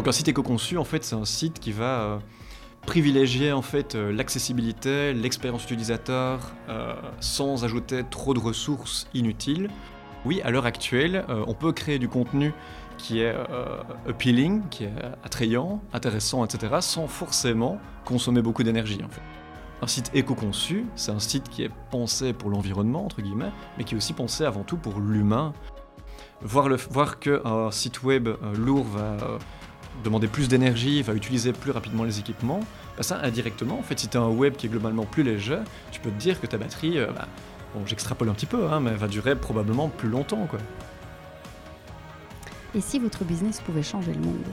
Donc un site éco-conçu, en fait, c'est un site qui va privilégier en fait l'accessibilité, l'expérience utilisateur, sans ajouter trop de ressources inutiles. Oui, à l'heure actuelle, on peut créer du contenu qui est appealing, qui est attrayant, intéressant, etc., sans forcément consommer beaucoup d'énergie. Un site éco-conçu, c'est un site qui est pensé pour l'environnement, entre guillemets, mais qui est aussi pensé avant tout pour l'humain. Voir, voir qu'un site web euh, lourd va euh, demander plus d'énergie, va utiliser plus rapidement les équipements, bah ça, indirectement, en fait, si tu as un web qui est globalement plus léger, tu peux te dire que ta batterie, euh, bah, bon, j'extrapole un petit peu, hein, mais va durer probablement plus longtemps. Quoi. Et si votre business pouvait changer le monde?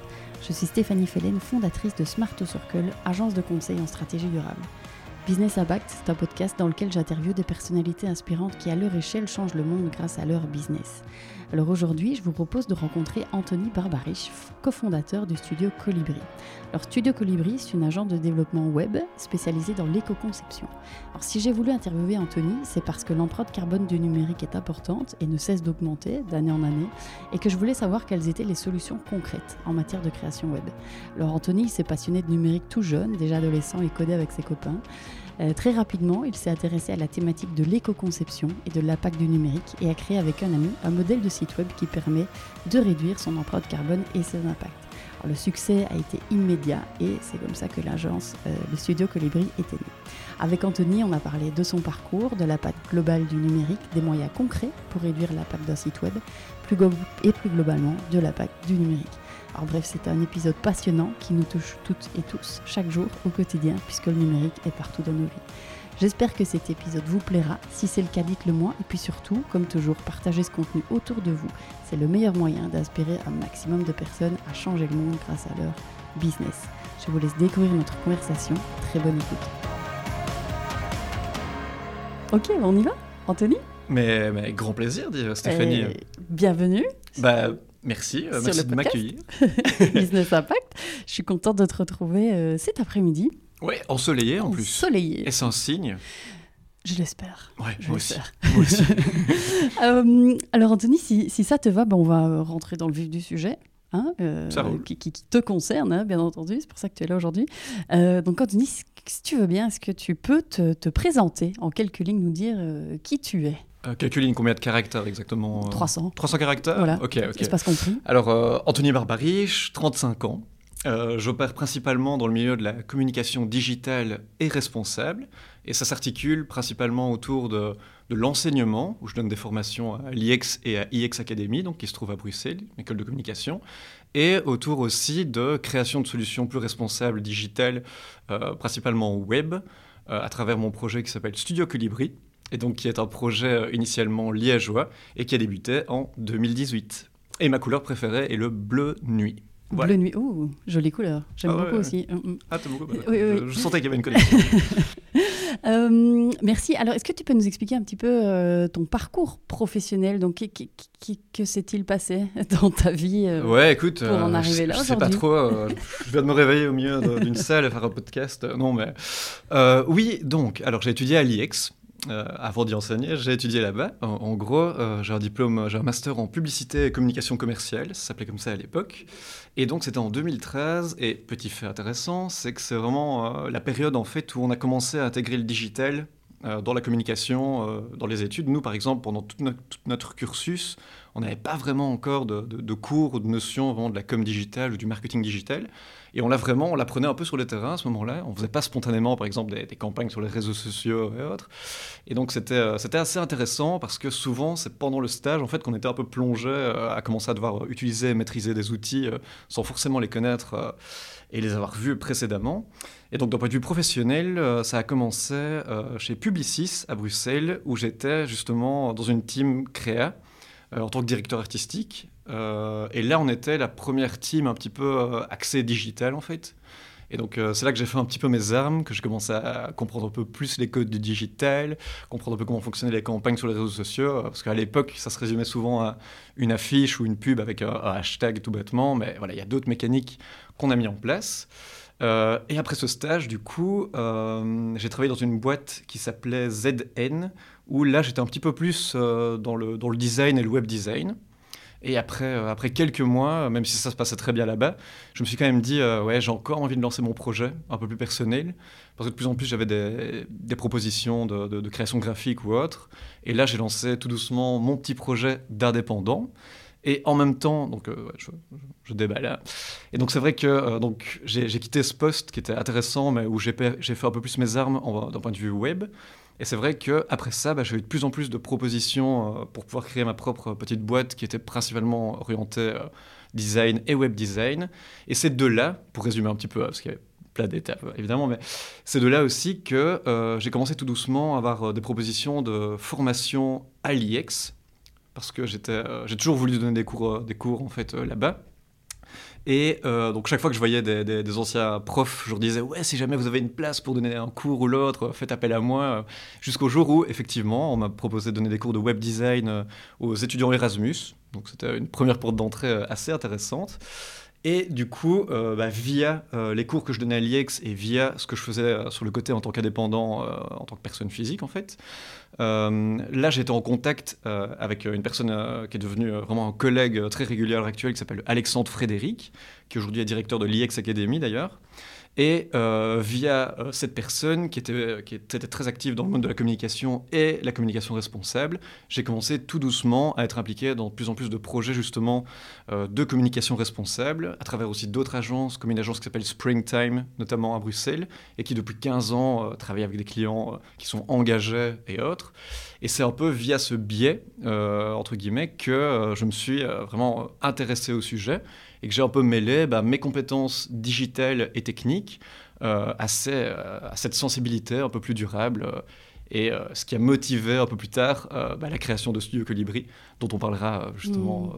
Je suis Stéphanie Fellen, fondatrice de Smart Circle, agence de conseil en stratégie durable. Business Impact, c'est un podcast dans lequel j'interviewe des personnalités inspirantes qui, à leur échelle, changent le monde grâce à leur business. Alors aujourd'hui, je vous propose de rencontrer Anthony Barbarich, cofondateur du studio Colibri. Alors Studio Colibri, c'est une agence de développement web spécialisée dans l'éco-conception. Alors si j'ai voulu interviewer Anthony, c'est parce que l'empreinte carbone du numérique est importante et ne cesse d'augmenter d'année en année, et que je voulais savoir quelles étaient les solutions concrètes en matière de création web. Alors Anthony s'est passionné de numérique tout jeune, déjà adolescent et codé avec ses copains. Euh, très rapidement, il s'est intéressé à la thématique de l'éco-conception et de l'impact du numérique et a créé avec un ami un modèle de site web qui permet de réduire son empreinte carbone et ses impacts. le succès a été immédiat et c'est comme ça que l'agence, euh, le studio Colibri, était né. Avec Anthony, on a parlé de son parcours, de l'impact global du numérique, des moyens concrets pour réduire l'impact d'un site web et plus globalement de l'impact du numérique. Alors bref, c'est un épisode passionnant qui nous touche toutes et tous, chaque jour, au quotidien, puisque le numérique est partout dans nos vies. J'espère que cet épisode vous plaira. Si c'est le cas, dites-le moi. Et puis surtout, comme toujours, partagez ce contenu autour de vous. C'est le meilleur moyen d'inspirer un maximum de personnes à changer le monde grâce à leur business. Je vous laisse découvrir notre conversation. Très bonne écoute. Ok, on y va Anthony? Mais, mais, grand plaisir, Stéphanie. bienvenue. Bah, Merci, euh, merci de m'accueillir. Business Impact. Je suis contente de te retrouver euh, cet après-midi. Oui, ensoleillé en plus. Ensoleillé. Et c'est un signe. Je l'espère. Ouais, je moi, aussi. moi aussi. euh, alors Anthony, si, si ça te va, ben, on va rentrer dans le vif du sujet. Hein, euh, qui, qui, te concerne, hein, bien entendu, c'est pour ça que tu es là aujourd'hui. Donc Anthony, si tu veux bien, est-ce que tu peux te, te, présenter en quelques lignes, nous dire qui tu es? Euh, calculine combien de caractères exactement 300. 300 caractères Voilà. Ok, ok. Espace compris. Alors, euh, Anthony Barbarich, 35 ans. Euh, J'opère principalement dans le milieu de la communication digitale et responsable. Et ça s'articule principalement autour de, de l'enseignement, où je donne des formations à l'IEX et à IEX Academy, donc qui se trouve à Bruxelles, école de communication, et autour aussi de création de solutions plus responsables digitales, euh, principalement web, euh, à travers mon projet qui s'appelle Studio Colibri, et donc qui est un projet euh, initialement liégeois et qui a débuté en 2018. Et ma couleur préférée est le bleu nuit. Bleu nuit, oh, jolie couleur. J'aime ah beaucoup aussi. Mm, mm. Ah, t'aimes beaucoup oui, oui, je, je, sentais qu'il y avait une connexion. euh, merci. Alors, est-ce que tu peux nous expliquer un petit peu euh, ton parcours professionnel? Donc, que s'est-il passé dans ta vie euh, Ouais, écoute, pour en arriver je, là je sais pas trop. je viens de me réveiller au milieu d'une salle et faire un podcast. Non, mais oui. Donc, alors j'ai étudié à l'IEX. Euh, avant d'y enseigner, j'ai étudié là-bas. En, gros, euh, j'ai un diplôme, j'ai un master en publicité et communication commerciale, ça s'appelait comme ça à l'époque. Et donc c'était en 2013. Et petit fait intéressant, c'est que c'est vraiment euh, la période en fait où on a commencé à intégrer le digital dans la communication, dans les études. Nous, par exemple, pendant tout tout notre cursus, on n'avait pas vraiment encore de, cours ou de notions vraiment de la com digitale ou du marketing digital. Et on l'a vraiment, on l'apprenait un peu sur le terrain à ce moment-là. On faisait pas spontanément, par exemple, des, campagnes sur les réseaux sociaux et autres. Et donc c'était euh, c'était assez intéressant parce que souvent c'est pendant le stage en fait qu'on était un peu plongé euh, à commencer à devoir utiliser, et maîtriser des outils euh, sans forcément les connaître euh, et les avoir vus précédemment. Et donc d'un point de vue professionnel, euh, ça a commencé euh, chez Publicis à Bruxelles où j'étais justement dans une team créa euh, en tant que directeur artistique. Euh, et là, on était la première team un petit peu euh, axée digital, en fait. Et donc, euh, c'est là que j'ai fait un petit peu mes armes, que je commençais à comprendre un peu plus les codes du digital, comprendre un peu comment fonctionnaient les campagnes sur les réseaux sociaux. Parce qu'à l'époque, ça se résumait souvent à une affiche ou une pub avec un, hashtag tout bêtement. Mais voilà, il y a d'autres mécaniques qu'on a mis en place. Euh, et après ce stage, du coup, euh, j'ai travaillé dans une boîte qui s'appelait ZN, où là, j'étais un petit peu plus euh, dans, le, design et le web design. Et après, après quelques mois, même si ça se passait très bien là-bas, je me suis quand même dit, ouais, j'ai encore envie de lancer mon projet un peu plus personnel. Parce que de plus en plus, j'avais des, propositions de, création graphique ou autre. Et là, j'ai lancé tout doucement mon petit projet d'indépendant. Et en même temps, donc euh, je, je, déballe. Hein. Et donc c'est vrai que euh, j'ai quitté ce poste qui était intéressant, mais où j'ai fait un peu plus mes armes d'un point de vue web. Et c'est vrai qu'après ça, bah, j'ai eu de plus en plus de propositions euh, pour pouvoir créer ma propre petite boîte qui était principalement orientée design et web design. Et c'est de là, pour résumer un petit peu, parce qu'il y avait plein d'étapes évidemment, mais c'est de là aussi que j'ai commencé tout doucement à avoir des propositions de formation à l'IEX, parce que euh, j'ai toujours voulu donner des cours, euh, des cours en fait euh, là-bas. Et donc chaque fois que je voyais des, anciens profs, je leur disais ouais si jamais vous avez une place pour donner un cours ou l'autre, faites appel à moi. Jusqu'au jour où effectivement on m'a proposé de donner des cours de web design aux étudiants Erasmus. Donc c'était une première porte d'entrée assez intéressante. Et du coup, bah, via les cours que je donnais à l'IEX et via ce que je faisais sur le côté en tant qu'indépendant, en tant que personne physique en fait, euh, là, j'étais en contact euh, avec une personne euh, qui est devenue vraiment un collègue très régulier à l'heure actuelle, qui s'appelle Alexandre Frédéric, qui aujourd'hui est directeur de l'IEX Academy d'ailleurs. Et euh, via euh, cette personne qui était, qui était très active dans le monde de la communication et la communication responsable, j'ai commencé tout doucement à être impliqué dans de plus en plus de projets justement euh, de communication responsable, à travers aussi d'autres agences, comme une agence qui s'appelle Springtime, notamment à Bruxelles, et qui depuis 15 ans travaille avec des clients qui sont engagés et autres. Et c'est un peu via ce biais, entre guillemets, que je me suis vraiment intéressé au sujet et que j'ai un peu mêlé bah, mes compétences digitales et techniques euh, à, euh, à, cette sensibilité un peu plus durable. Euh, et ce qui a motivé un peu plus tard bah, la création de Studio Colibri, dont on parlera justement.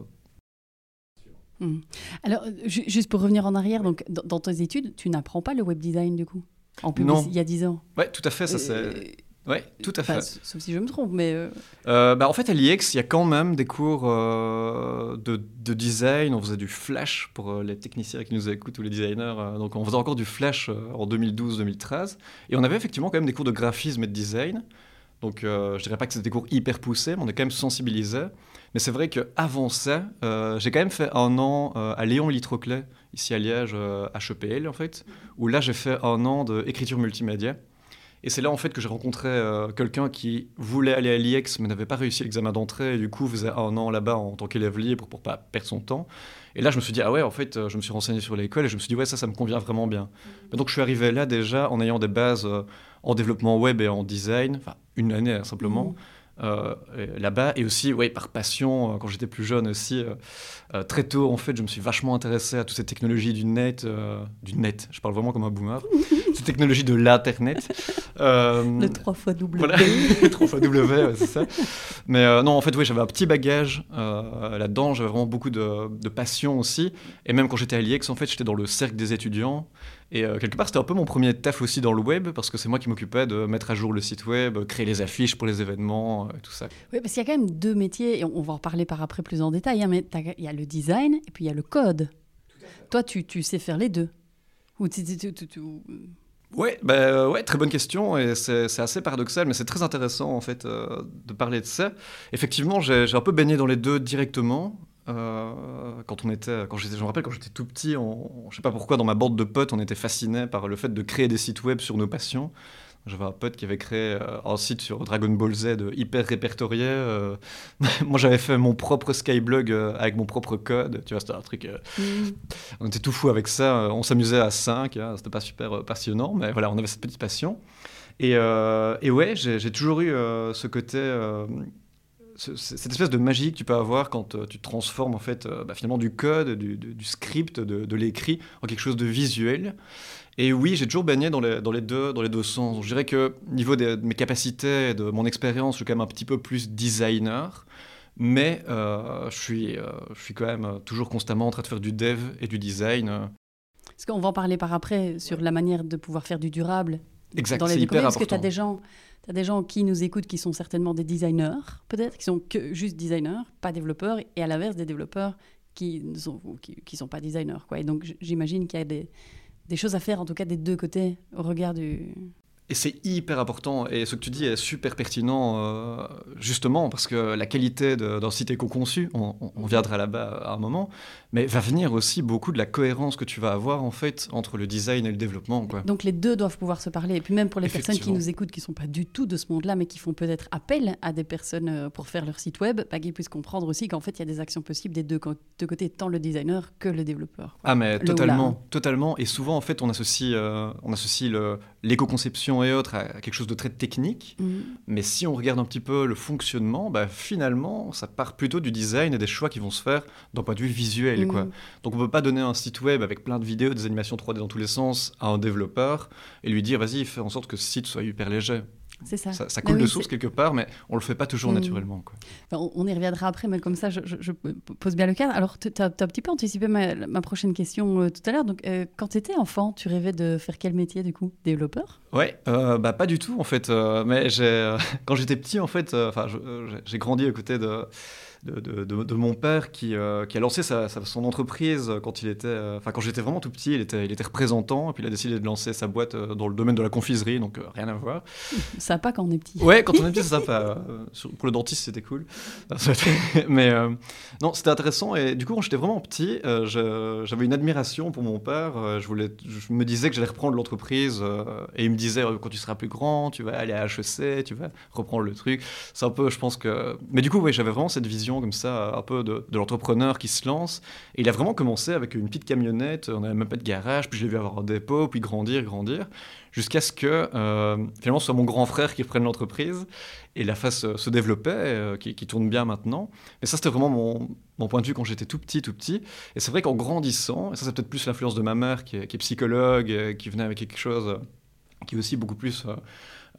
Mmh. Mmh. Alors, juste pour revenir en arrière, donc dans, tes études, tu n'apprends pas le web design du coup? En publicité il y a 10 ans? Oui, tout à fait. Ça, c'est oui, tout à fait. sauf si je me trompe, mais... Euh, euh, bah, en fait, à l'IEX, il y a quand même des cours euh, de, design. On faisait du Flash pour les techniciens qui nous écoutent ou les designers. donc, on faisait encore du Flash en 2012-2013. Et on avait effectivement quand même des cours de graphisme et de design. Donc, je dirais pas que c'était des cours hyper poussés, mais on est quand même sensibilisé. Mais c'est vrai qu'avant ça, j'ai quand même fait un an à Léon Litroclet, ici à Liège, HEPL en fait, où là, j'ai fait un an d'écriture multimédia. Et c'est là en fait que j'ai rencontré euh, quelqu'un qui voulait aller à l'IEX mais n'avait pas réussi l'examen d'entrée et du coup faisait un an là-bas en tant qu'élève libre pour pas perdre son temps. Et là je me suis dit ah ouais en fait je me suis renseigné sur l'école et je me suis dit ouais ça ça me convient vraiment bien. Mais donc je suis arrivé là déjà en ayant des bases euh, en développement web et en design, enfin une année hein, simplement. Mmh. Euh, là-bas et aussi ouais, par passion quand j'étais plus jeune aussi très tôt en fait je me suis vachement intéressé à toutes ces technologies du net du net je parle vraiment comme un boomer ces technologies de l'internet euh, le 3 fois W. Voilà, le 3 fois W, c'est ça. Mais euh, non, en fait, oui, j'avais un petit bagage euh, là-dedans. J'avais vraiment beaucoup de, de, passion aussi. Et même quand j'étais à l'IEX, en fait, j'étais dans le cercle des étudiants. Et quelque part, c'était un peu mon premier taf aussi dans le web, parce que c'est moi qui m'occupais de mettre à jour le site web, créer les affiches pour les événements, tout ça. Oui, parce qu'il y a quand même deux métiers, et on va en reparler par après plus en détail, hein, mais il y a le design et puis il y a le code. Toi, tu, tu sais faire les deux Ou tu, Ouais, bah, ouais, très bonne question et c'est assez paradoxal, mais c'est très intéressant en fait euh, de parler de ça. Effectivement, j'ai un peu baigné dans les deux directement. Euh, quand on était, quand j'étais, je me rappelle quand j'étais tout petit, on, je sais pas pourquoi dans ma bande de potes, on était fasciné par le fait de créer des sites web sur nos passions. J'avais un pote qui avait créé euh, un site sur Dragon Ball Z hyper répertorié. Euh. moi, j'avais fait mon propre Skyblog euh, avec mon propre code. Tu vois, c'était un truc. Mm. On était tout fou avec ça. On s'amusait à 5. Hein, c'était pas super passionnant, mais voilà, on avait cette petite passion. Et, et ouais, j'ai toujours eu ce côté cette espèce de magie que tu peux avoir quand tu transformes en fait bah, finalement du code, du, script, de, l'écrit en quelque chose de visuel. Et oui, j'ai toujours baigné dans les, dans les, deux, dans les deux sens. Je dirais que niveau de mes capacités de mon expérience, je suis quand même un petit peu plus designer. Mais euh, je, suis, euh, je suis quand même toujours constamment en train de faire du dev et du design. Parce qu'on va en parler par après sur la manière de pouvoir faire du durable. Exact, dans les hyper Parce que tu as des gens... Tu as des gens qui nous écoutent qui sont certainement des designers, peut-être, qui sont que juste designers, pas développeurs, et à l'inverse, des développeurs qui ne sont, qui, qui sont pas designers. Quoi. Et donc, j'imagine qu'il y a des, des choses à faire, en tout cas des deux côtés, au regard du... et c'est hyper important. Et ce que tu dis est super pertinent, euh, justement, parce que la qualité d'un site éco-conçu, on, on, viendra là-bas à un moment, mais va venir aussi beaucoup de la cohérence que tu vas avoir, en fait, entre le design et le développement. Quoi. Donc les deux doivent pouvoir se parler. Et puis même pour les personnes qui nous écoutent, qui ne sont pas du tout de ce monde-là, mais qui font peut-être appel à des personnes euh, pour faire leur site web, bah, qu'ils puissent comprendre aussi qu'en fait, il y a des actions possibles des deux, deux, côtés, tant le designer que le développeur. Ah, mais totalement, totalement. Et souvent, en fait, on associe, euh, on associe l'éco-conception et autres à, quelque chose de très technique. Mhm. Mais si on regarde un petit peu le fonctionnement, bah, finalement, ça part plutôt du design et des choix qui vont se faire d'un point de vue visuel. Quoi. Mhm. Donc on ne peut pas donner un site web avec plein de vidéos, des animations 3D dans tous les sens à un développeur et lui dire vas-y, fais en sorte que ce site soit hyper léger. Ça. Ça, coule de source quelque part, mais on le fait pas toujours mm. naturellement. on, y reviendra après, mais comme ça, je, pose bien le cadre. Alors, tu as, un petit peu anticipé ma, prochaine question euh, tout à l'heure. Donc, euh, quand tu étais enfant, tu rêvais de faire quel métier, du coup? Développeur? Ouais, euh, bah, pas du tout, en fait. mais quand j'étais petit, en fait, enfin, j'ai grandi à côté de de, de, mon père qui, euh, qui a lancé sa, son entreprise quand il était, euh, enfin quand j'étais vraiment tout petit, il était, il était représentant, et puis il a décidé de lancer sa boîte euh, dans le domaine de la confiserie, donc rien à voir. Sympa quand on est petit. Ouais, quand on est petit, c'est sympa. pour le dentiste, c'était cool. Mais non, c'était intéressant, et du coup, quand j'étais vraiment petit, j'avais une admiration pour mon père. je, voulais, je me disais que j'allais reprendre l'entreprise, et il me disait, quand tu seras plus grand, tu vas aller à HEC, tu vas reprendre le truc. C'est un peu, je pense que... Mais du coup, j'avais vraiment cette vision comme ça, un peu de, l'entrepreneur qui se lance. Et il a vraiment commencé avec une petite camionnette, on n'avait même pas de garage, puis je l'ai vu avoir un dépôt, puis grandir, grandir, jusqu'à ce que euh, finalement soit mon grand frère qui prenne l'entreprise et la fasse euh, se développer, euh, qui, tourne bien maintenant. Mais ça, c'était vraiment mon, mon, point de vue quand j'étais tout petit, tout petit. Et c'est vrai qu'en grandissant, et ça c'est peut-être plus l'influence de ma mère qui est, qui est psychologue, qui venait avec quelque chose qui est aussi beaucoup plus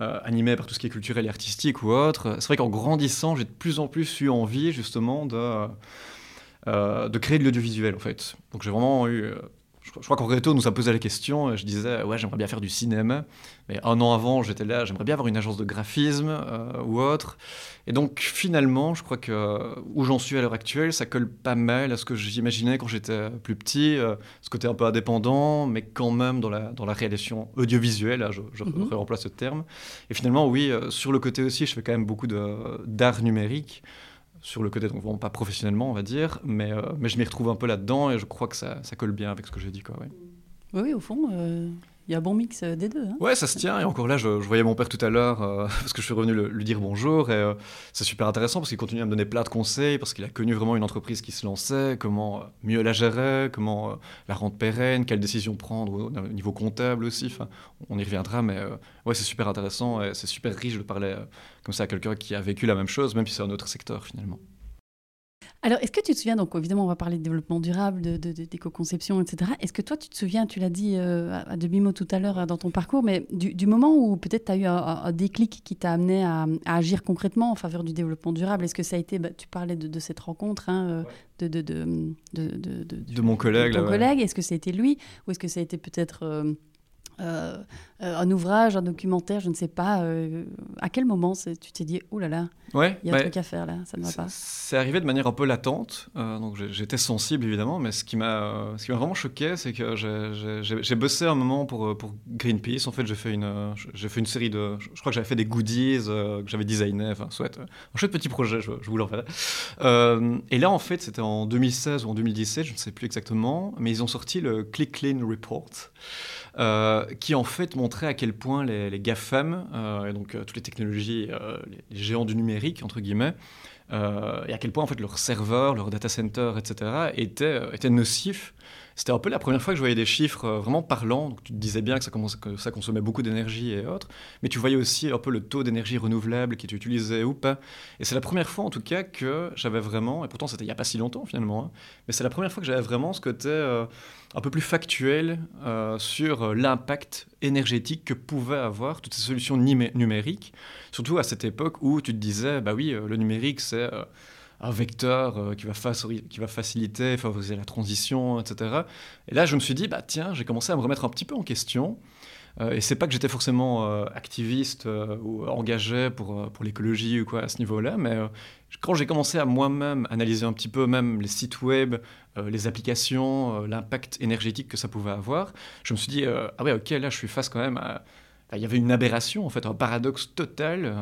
euh, animé par tout ce qui est culturel et artistique ou autre, c'est vrai qu'en grandissant, j'ai de plus en plus eu envie justement de, euh, de créer de l'audiovisuel en fait. Donc j'ai vraiment eu euh, je, crois qu'en réto, nous a posé la question, et je disais, ouais, j'aimerais bien faire du cinéma. Mais un an avant, j'étais là, j'aimerais bien avoir une agence de graphisme euh, ou autre. Et donc, finalement, je crois que où j'en suis à l'heure actuelle, ça colle pas mal à ce que j'imaginais quand j'étais plus petit, euh, ce côté un peu indépendant, mais quand même dans la, dans la réalisation audiovisuelle, je, je mhm. remplace ce terme. Et finalement, oui, euh, sur le côté aussi, je fais quand même beaucoup d'art numérique sur le côté, donc vraiment pas professionnellement, on va dire, mais, euh, mais je m'y retrouve un peu là-dedans et je crois que ça, ça colle bien avec ce que j'ai dit. Quoi, Oui, au fond, euh, il y a bon mix euh, des deux. Hein. Ouais, ça se tient. Et encore là, je, voyais mon père tout à l'heure euh, parce que je suis revenu lui dire bonjour. Et euh, c'est super intéressant parce qu'il continue à me donner plein de conseils parce qu'il a connu vraiment une entreprise qui se lançait, comment mieux la gérer, comment la rendre pérenne, quelles décisions prendre au, niveau comptable aussi. On y reviendra, mais ouais, c'est super intéressant et c'est super riche de parler comme ça à quelqu'un qui a vécu la même chose, même si c'est un autre secteur finalement. Alors, est-ce que tu te souviens, donc évidemment, on va parler de développement durable, d'éco-conception, de, etc. Est-ce que toi, tu te souviens, tu l'as dit euh, à demi-mot tout à l'heure euh, dans ton parcours, mais du, moment où peut-être tu as eu un, déclic qui t'a amené à, agir concrètement en faveur du développement durable, est-ce que ça a été, bah, tu parlais de, cette rencontre, hein, euh, de, de, mon collègue. ton collègue, est-ce que ça a été lui, ou est-ce que ça a été peut-être... Euh, un ouvrage, un documentaire, je ne sais pas. Euh, à quel moment tu t'es dit, oh là là, il y a un truc à faire là, ça ne va pas C'est arrivé de manière un peu latente, euh, donc j'étais sensible évidemment, mais ce qui m'a vraiment choqué, c'est que j'ai bossé un moment pour, pour Greenpeace. En fait, j'ai fait, une, fait une série de. Je crois que j'avais fait des goodies que j'avais designé, enfin, soit. Un chouette petit projet, je, je vous l'enverrai. et là, en fait, c'était en 2016 ou en 2017, je ne sais plus exactement, mais ils ont sorti le Click Clean Report. Euh, qui en fait montrait à quel point les, les GAFAM, euh, et donc euh, toutes les technologies, les, géants du numérique, entre guillemets, et à quel point en fait leurs serveurs, leurs data centers, etc., étaient, étaient nocifs c'était un peu la première fois que je voyais des chiffres vraiment parlants. Donc, tu te disais bien que ça, ça consommait beaucoup d'énergie et autres, mais tu voyais aussi un peu le taux d'énergie renouvelable qui était utilisé ou pas. Et c'est la première fois en tout cas que j'avais vraiment, et pourtant c'était il n'y a pas si longtemps finalement, hein, mais c'est la première fois que j'avais vraiment ce côté un peu plus factuel euh, sur euh, l'impact énergétique que pouvaient avoir toutes ces solutions numériques, surtout à cette époque où tu te disais, bah oui, euh, le numérique, c'est un vecteur qui va, faciliter, favoriser la transition, etc. Et là, je me suis dit, bah tiens, j'ai commencé à me remettre un petit peu en question. et c'est pas que j'étais forcément activiste ou engagé pour, pour l'écologie ou quoi à ce niveau-là, mais quand j'ai commencé à moi-même analyser un petit peu même les sites web, euh, les applications, euh, l'impact énergétique que ça pouvait avoir, je me suis dit, euh, ah ouais, ok, là je suis face quand même à il y avait une aberration, en fait, un paradoxe total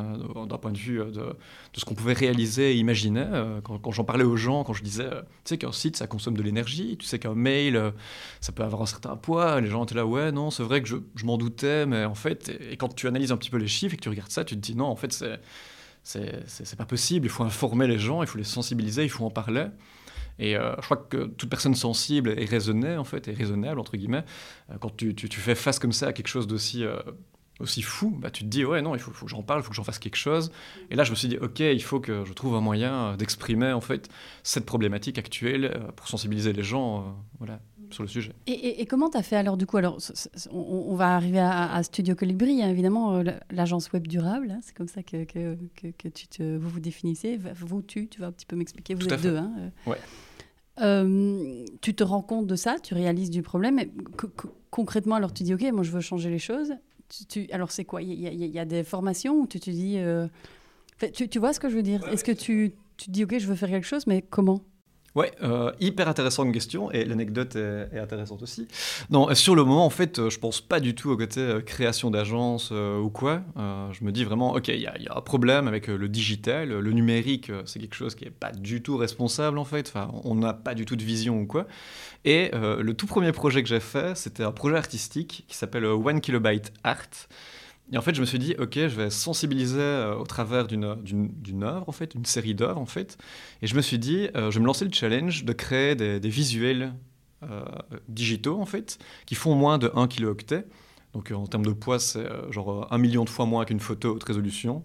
d'un point de vue de, ce qu'on pouvait réaliser et imaginer. Quand, j'en parlais aux gens, quand je disais, tu sais qu'un site, ça consomme de l'énergie, tu sais qu'un mail, ça peut avoir un certain poids, les gens étaient là, ouais, non, c'est vrai que je, je m'en doutais, mais en fait, et, quand tu analyses un petit peu les chiffres et que tu regardes ça, tu te dis, non, en fait, c'est c'est pas possible, il faut informer les gens, il faut les sensibiliser, il faut en parler. Et euh, je crois que toute personne sensible et raisonnée, en fait, et raisonnable, entre guillemets, euh, quand tu, tu, fais face comme ça à quelque chose d'aussi euh, fou, bah, tu te dis, ouais, non, il faut, faut que j'en parle, il faut que j'en fasse quelque chose. Et là, je me suis dit, ok, il faut que je trouve un moyen d'exprimer, en fait, cette problématique actuelle pour sensibiliser les gens, voilà, sur le sujet. Et, comment tu as fait alors du coup alors on, va arriver à, Studio Colibri, hein, évidemment l'agence web durable, hein, c'est comme ça que, que, que, tu te, vous vous définissez. Vous tu, tu vas un petit peu m'expliquer. Vous êtes deux, hein, ouais. Euh, tu te rends compte de ça, tu réalises du problème. Et concrètement, alors tu dis, OK, moi je veux changer les choses. Tu, alors c'est quoi? Il y, a des formations où tu te dis... Euh, tu, vois ce que je veux dire? Est-ce que tu, tu te dis, OK, je veux faire quelque chose, mais comment? Ouais, euh, hyper intéressante question et l'anecdote est, intéressante aussi. Non, sur le moment, en fait, euh, je pense pas du tout au côté euh, création d'agence ou quoi. je me dis vraiment, ok, il y, a un problème avec le digital, le numérique, c'est quelque chose qui est pas du tout responsable en fait. On n'a pas du tout de vision ou quoi. Et le tout premier projet que j'ai fait, c'était un projet artistique qui s'appelle One Kilobyte Art. Et en fait, je me suis dit, ok, je vais sensibiliser euh, au travers d'une œuvre, en fait, une série d'œuvres, en fait. Et je me suis dit, euh, je vais me lancer le challenge de créer des, visuels euh, digitaux, en fait, qui font moins de 1 kilooctet. Donc en termes de poids, c'est genre un million de fois moins qu'une photo haute résolution.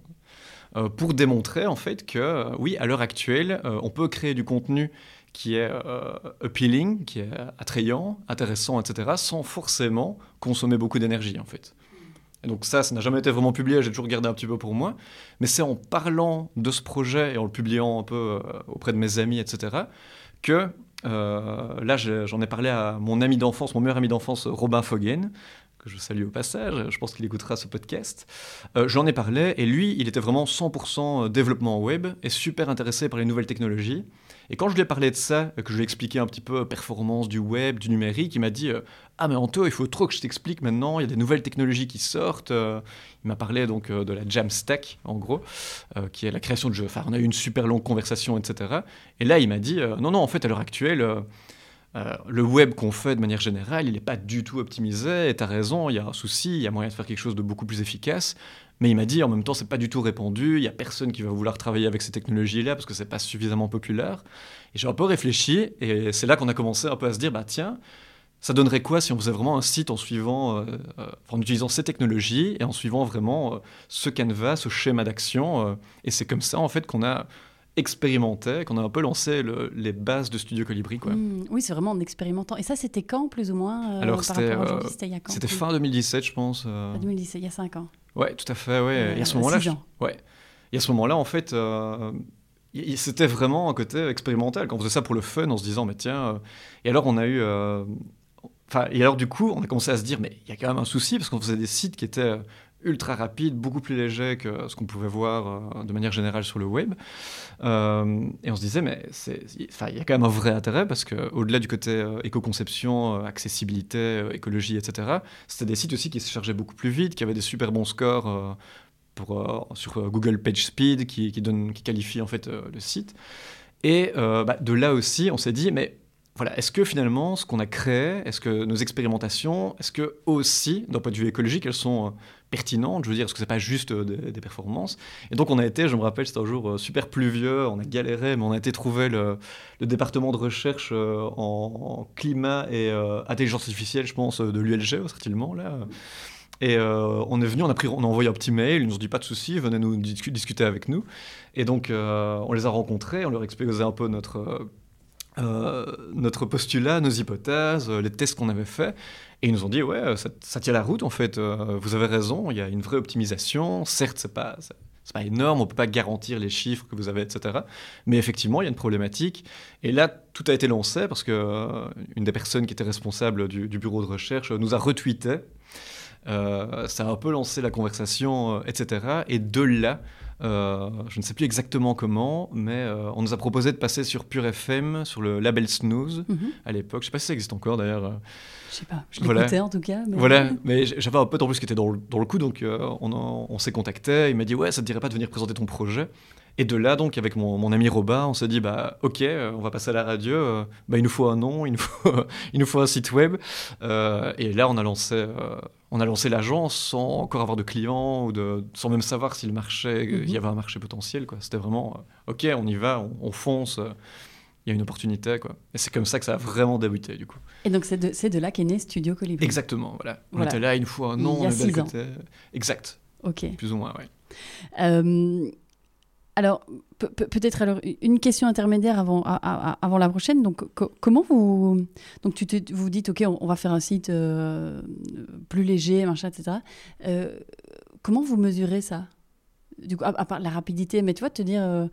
pour démontrer, en fait, que oui, à l'heure actuelle, on peut créer du contenu qui est appealing, qui est attrayant, intéressant, etc., sans forcément consommer beaucoup d'énergie, en fait donc ça, ça n'a jamais été vraiment publié, j'ai toujours gardé un petit peu pour moi. Mais c'est en parlant de ce projet et en le publiant un peu euh, auprès de mes amis, etc., que euh, là, j'en ai parlé à mon ami d'enfance, mon meilleur ami d'enfance, Robin Foggen, que je salue au passage, je pense qu'il écoutera ce podcast. Euh, J'en ai parlé et lui, il était vraiment 100% développement web et super intéressé par les nouvelles technologies. Et quand je lui ai parlé de ça, que je lui ai expliqué un petit peu performance du web, du numérique, il m'a dit ah mais Anto, il faut trop que je t'explique maintenant, il y a des nouvelles technologies qui sortent. Euh, il m'a parlé donc euh, de la Jamstack, en gros, euh, qui est la création de jeux. Enfin, on a eu une super longue conversation, etc. Et là, il m'a dit, non, non, en fait, à l'heure actuelle, le web qu'on fait de manière générale, il n'est pas du tout optimisé, et tu as raison, il y a un souci, il y a moyen de faire quelque chose de beaucoup plus efficace. Mais il m'a dit, en même temps, c'est pas du tout répandu, il n'y a personne qui va vouloir travailler avec ces technologies-là parce que c'est pas suffisamment populaire. Et j'ai un peu réfléchi, et c'est là qu'on a commencé un peu à se dire, bah tiens, ça donnerait quoi si on faisait vraiment un site en suivant, euh, euh, en utilisant ces technologies et en suivant vraiment euh, ce canevas, ce schéma d'action Et c'est comme ça en fait qu'on a expérimenté, qu'on a un peu lancé les bases de Studio Colibri. Quoi. Mmh, oui, c'est vraiment en expérimentant. Et ça, c'était quand plus ou moins Alors c'était fin 2017, je pense. 2017, il y a 5 ans. Ouais, tout à fait. Ouais. et à ce moment-là, ouais. Et à ce moment-là, en fait, c'était vraiment un côté expérimental. Quand on faisait ça pour le fun, en se disant, mais tiens. Et alors, on a eu et alors, du coup, on a commencé à se dire, mais il y a quand même un souci, parce qu'on faisait des sites qui étaient euh, ultra rapides, beaucoup plus légers que ce qu'on pouvait voir euh, de manière générale sur le web. Euh, et on se disait, mais il y a quand même un vrai intérêt, parce qu'au-delà du côté éco-conception, accessibilité, écologie, etc., c'était des sites aussi qui se chargeaient beaucoup plus vite, qui avaient des super bons scores. Pour, sur Google PageSpeed qui, qui, donne, en fait le site. Et bah, de là aussi, on s'est dit, mais voilà, est-ce que finalement, ce qu'on a créé, est-ce que nos expérimentations, est-ce que aussi, d'un point de vue écologique, elles sont euh, pertinentes? Je veux dire, est-ce que c'est pas juste euh, des, performances? Et donc, on a été, je me rappelle, c'était un jour euh, super pluvieux, on a galéré, mais on a été trouver le, département de recherche en, climat et intelligence artificielle, je pense, de l'ULG, certainement, là. Et on est venu, on a, pris, on a envoyé un petit mail, ils nous ont dit pas de souci, venez nous discuter avec nous. Et donc, on les a rencontrés, on leur a exposé un peu notre notre postulat, nos hypothèses, euh, les tests qu'on avait faits. Et ils nous ont dit, ouais, ça, tient la route en fait, euh, vous avez raison, il y a une vraie optimisation. Certes, c'est pas, pas énorme, on peut pas garantir les chiffres que vous avez, etc. Mais effectivement, il y a une problématique. Et là, tout a été lancé parce que une des personnes qui était responsable du, bureau de recherche nous a retweeté. ça a un peu lancé la conversation, etc. Et de là, Euh, je ne sais plus exactement comment, mais euh, on nous a proposé de passer sur Pure FM, sur le label Snooze Mhm. à l'époque. Je sais pas si ça existe encore d'ailleurs. Je sais pas, je Voilà. l'écoutais en tout cas. mais- Voilà, mais j'avais un pote en plus qui était dans le, dans le coup, donc euh, on, s'est contacté. Il m'a dit Ouais, ça te dirait pas de venir présenter ton projet? Et de là, donc, avec mon, mon ami Robin, on s'est dit Bah, ok, on va passer à la radio. euh, bah, il nous faut un nom, il nous faut, il nous faut un site web. Euh, et là, on a lancé, on a lancé l'agence sans encore avoir de clients ou de, sans même savoir si le marché, il y Mhm. avait un marché potentiel. quoi. C'était vraiment euh, Ok, on y va, on, on fonce. euh, il y a une opportunité, quoi. Et c'est comme ça que ça a vraiment débuté, du coup. Et donc c'est de, c'est de là qu'est né Studio Colibri. Exactement, voilà. On Voilà. était là, il nous faut un Il nom, y a on six ans. Exact, Ok. plus ou moins, ouais. Euh, alors, pe- pe- peut-être alors une question intermédiaire avant, avant la prochaine. Donc, co- comment vous. Donc, tu te- vous dites, OK, on, on va faire un site euh, plus léger, machin, etc. Euh, comment vous mesurez ça? Du coup, à, à part la rapidité, mais tu vois, te dire, euh,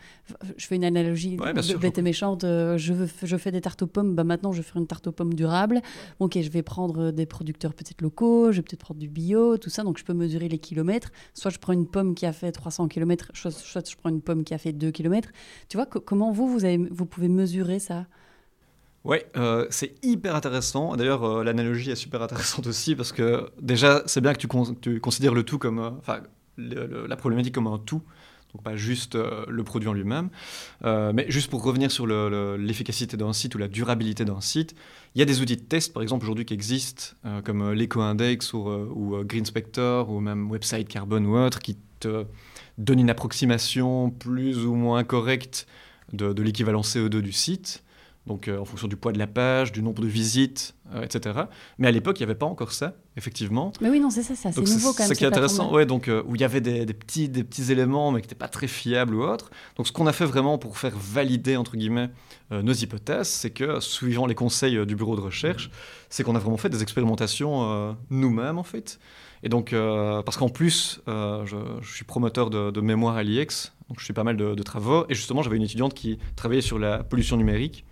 je fais une analogie Ouais, de- sûr, bête et méchante, euh, je, veux, je fais des tartes aux pommes, bah maintenant je vais faire une tarte aux pommes durable. Ok, je vais prendre des producteurs peut-être locaux, je vais peut-être prendre du bio, tout ça, donc je peux mesurer les kilomètres. Soit je prends une pomme qui a fait 300 km, soit, soit je prends une pomme qui a fait 2 km. Tu vois, co- comment vous, vous, avez, vous pouvez mesurer ça? Ouais, euh, c'est hyper intéressant. D'ailleurs, euh, l'analogie est super intéressante aussi parce que déjà, c'est bien que tu, con- tu considères le tout comme, euh, la problématique comme un tout, donc pas juste euh, le produit en lui-même. Euh, mais juste pour revenir sur le- le- l'efficacité d'un site ou la durabilité d'un site, il y a des outils de test, par exemple, aujourd'hui qui existent, euh, comme euh, l'Eco-Index ou, ou euh, Green Spector ou même Website Carbon ou autre, qui te donnent une approximation plus ou moins correcte de, de l'équivalent CO2 du site donc euh, en fonction du poids de la page, du nombre de visites, euh, etc. Mais à l'époque, il n'y avait pas encore ça, effectivement. Mais oui, non, c'est ça, c'est nouveau quand même. ça qui est intéressant, ouais, donc euh, où il y avait des, des petits, des petits éléments, mais qui n'étaient pas très fiables ou autres. Donc ce qu'on a fait vraiment pour faire valider entre guillemets nos hypothèses, c'est que suivant les conseils du bureau de recherche, c'est qu'on a vraiment fait des expérimentations nous-mêmes en fait. Et donc parce qu'en plus, je, je suis promoteur de, de mémoire à l'IEX, donc je suis pas mal de, de travaux. Et justement, j'avais une étudiante qui travaillait sur la pollution numérique.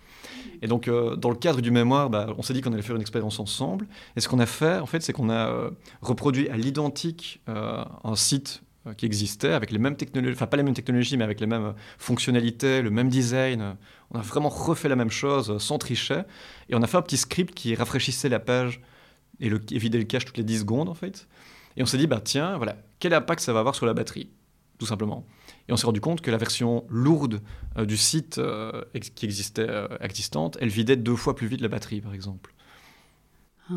Et donc, euh, dans le cadre du mémoire, bah, on s'est dit qu'on allait faire une expérience ensemble. Et ce qu'on a fait, en fait, c'est qu'on a euh, reproduit à l'identique euh, un site qui existait avec les mêmes technologies, enfin pas les mêmes technologies, mais avec les mêmes fonctionnalités, le même design. On a vraiment refait la même chose sans tricher. Et on a fait un petit script qui rafraîchissait la page et, le, vidait le cache toutes les 10 secondes, en fait. Et on s'est dit, bah tiens, voilà, quel impact ça va avoir sur la batterie, tout simplement. Et on s'est rendu compte que la version lourde euh, du site euh, ex- qui existait euh, existante, elle vidait deux fois plus vite la batterie, par exemple. Ah,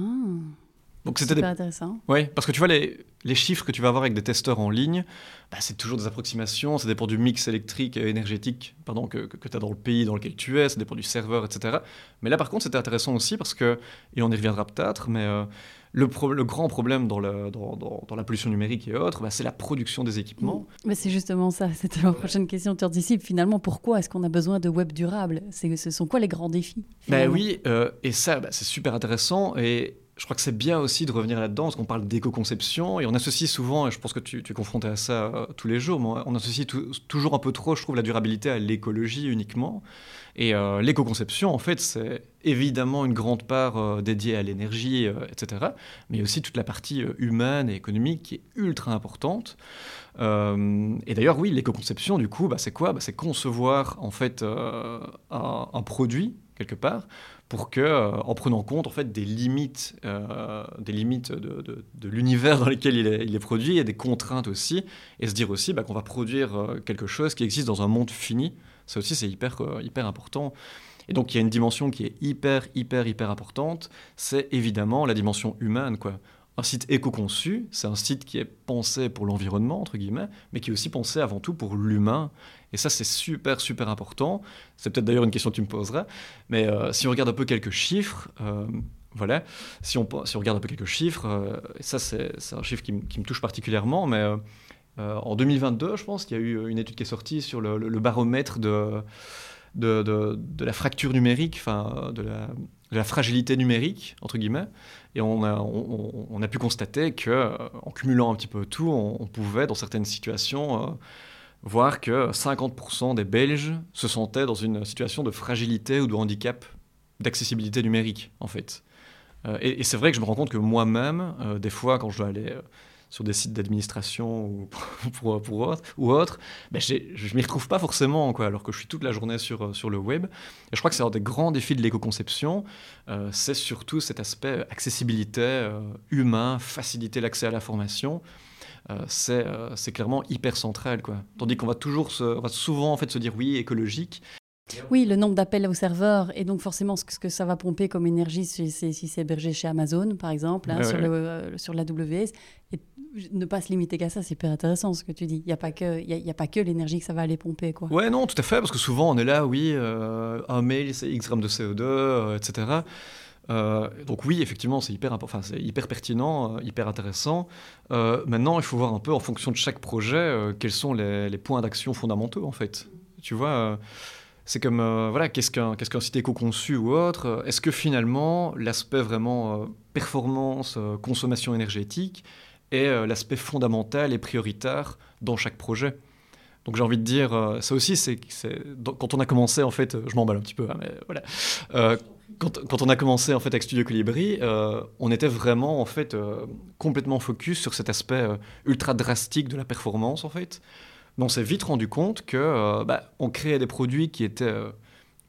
Donc c'était des... intéressant. Ouais, parce que tu vois, les, les chiffres que tu vas avoir avec des testeurs en ligne, bah, c'est toujours des approximations, ça dépend du mix électrique et énergétique pardon, que, que, tu as dans le pays dans lequel tu es, ça dépend du serveur, etc. Mais là, par contre, c'était intéressant aussi parce que, et on y reviendra peut-être, mais le, pro- le grand problème dans, le, dans, dans, dans la pollution numérique et autres, bah, c'est la production des équipements. Mais c'est justement ça, c'était ma prochaine question. Tu anticipes finalement pourquoi est-ce qu'on a besoin de web durable? Ce sont quoi les grands défis Ben oui, euh, et ça, bah, c'est super intéressant. Et je crois que c'est bien aussi de revenir là-dedans, parce qu'on parle d'éco-conception, et on associe souvent, et je pense que tu, tu es confronté à ça euh, tous les jours, mais on associe tou- toujours un peu trop, je trouve, la durabilité à l'écologie uniquement. Et euh, l'éco-conception, en fait, c'est évidemment une grande part euh, dédiée à l'énergie, euh, etc., mais aussi toute la partie euh, humaine et économique qui est ultra importante. Et d'ailleurs, oui, l'éco-conception, du coup, bah, c'est quoi? Bah, C'est concevoir, en fait, un, produit, quelque part, pour que, en prenant compte en fait des limites, des limites de, l'univers dans lequel il est, il est produit des contraintes aussi, et se dire aussi bah, qu'on va produire quelque chose qui existe dans un monde fini. Ça aussi, c'est hyper, euh, hyper important. Et donc, il y a une dimension qui est hyper, hyper, hyper importante. C'est évidemment la dimension humaine, quoi. Un site éco-conçu, c'est un site qui est pensé pour l'environnement, entre guillemets, mais qui est aussi pensé avant tout pour l'humain. Et ça, c'est super, super important. C'est peut-être d'ailleurs une question que tu me poseras. Mais euh, si on regarde un peu quelques chiffres, euh, voilà, si on, si on regarde un peu quelques chiffres, ça, c'est un chiffre qui me touche particulièrement, mais euh, euh, en 2022, je pense qu'il y a eu une étude qui est sortie sur le, baromètre de, la fracture numérique, enfin, de la, fragilité numérique, entre guillemets. Et on a, pu constater que, euh, en cumulant un petit peu tout, on, pouvait, dans certaines situations, euh, voir que 50% des Belges se sentaient dans une situation de fragilité ou de handicap d'accessibilité numérique, en fait. Euh, et c'est vrai que je me rends compte que moi-même, euh, des fois, quand je dois aller euh, sur des sites d'administration ou pour, pour, autre, ou autre, ben je m'y retrouve pas forcément, quoi, alors que je suis toute la journée sur, sur le web. Et je crois que c'est un des grands défis de l'éco-conception, euh, c'est surtout cet aspect accessibilité euh, humain, faciliter l'accès à l'information. Euh, c'est clairement hyper central. Quoi. Tandis qu'on va toujours on va souvent en fait, se dire oui, écologique, oui, le nombre d'appels au serveur et donc forcément ce que ça va pomper comme énergie si c'est hébergé chez Amazon, par exemple, hein, sur, Le, euh, sur l'AWS. Et ne pas se limiter qu'à ça, c'est hyper intéressant ce que tu dis. Il n'y a pas que, y a pas que l'énergie que ça va aller pomper. Quoi. Ouais, non, tout à fait, parce que souvent on est là, oui, euh, un mail, c'est X grammes de CO2, euh, etc. donc oui, effectivement, c'est hyper, enfin, hyper pertinent, hyper intéressant. maintenant, il faut voir un peu en fonction de chaque projet quels sont les, les points d'action fondamentaux, en fait. Tu vois c'est comme, euh, voilà, qu'est-ce qu'un qu'est-ce qu'un site éco-conçu ou autre? Est-ce que finalement, l'aspect vraiment euh, performance, euh, consommation énergétique est l'aspect fondamental et prioritaire dans chaque projet? Donc j'ai envie de dire, ça aussi, c'est quand on a commencé, en fait, je m'emballe un petit peu, hein, mais voilà. Quand, quand, on a commencé en fait avec Studio Colibri, on était vraiment en fait complètement focus sur cet aspect ultra drastique de la performance en fait. Mais on s'est vite rendu compte que euh, bah, on créait des produits qui étaient euh,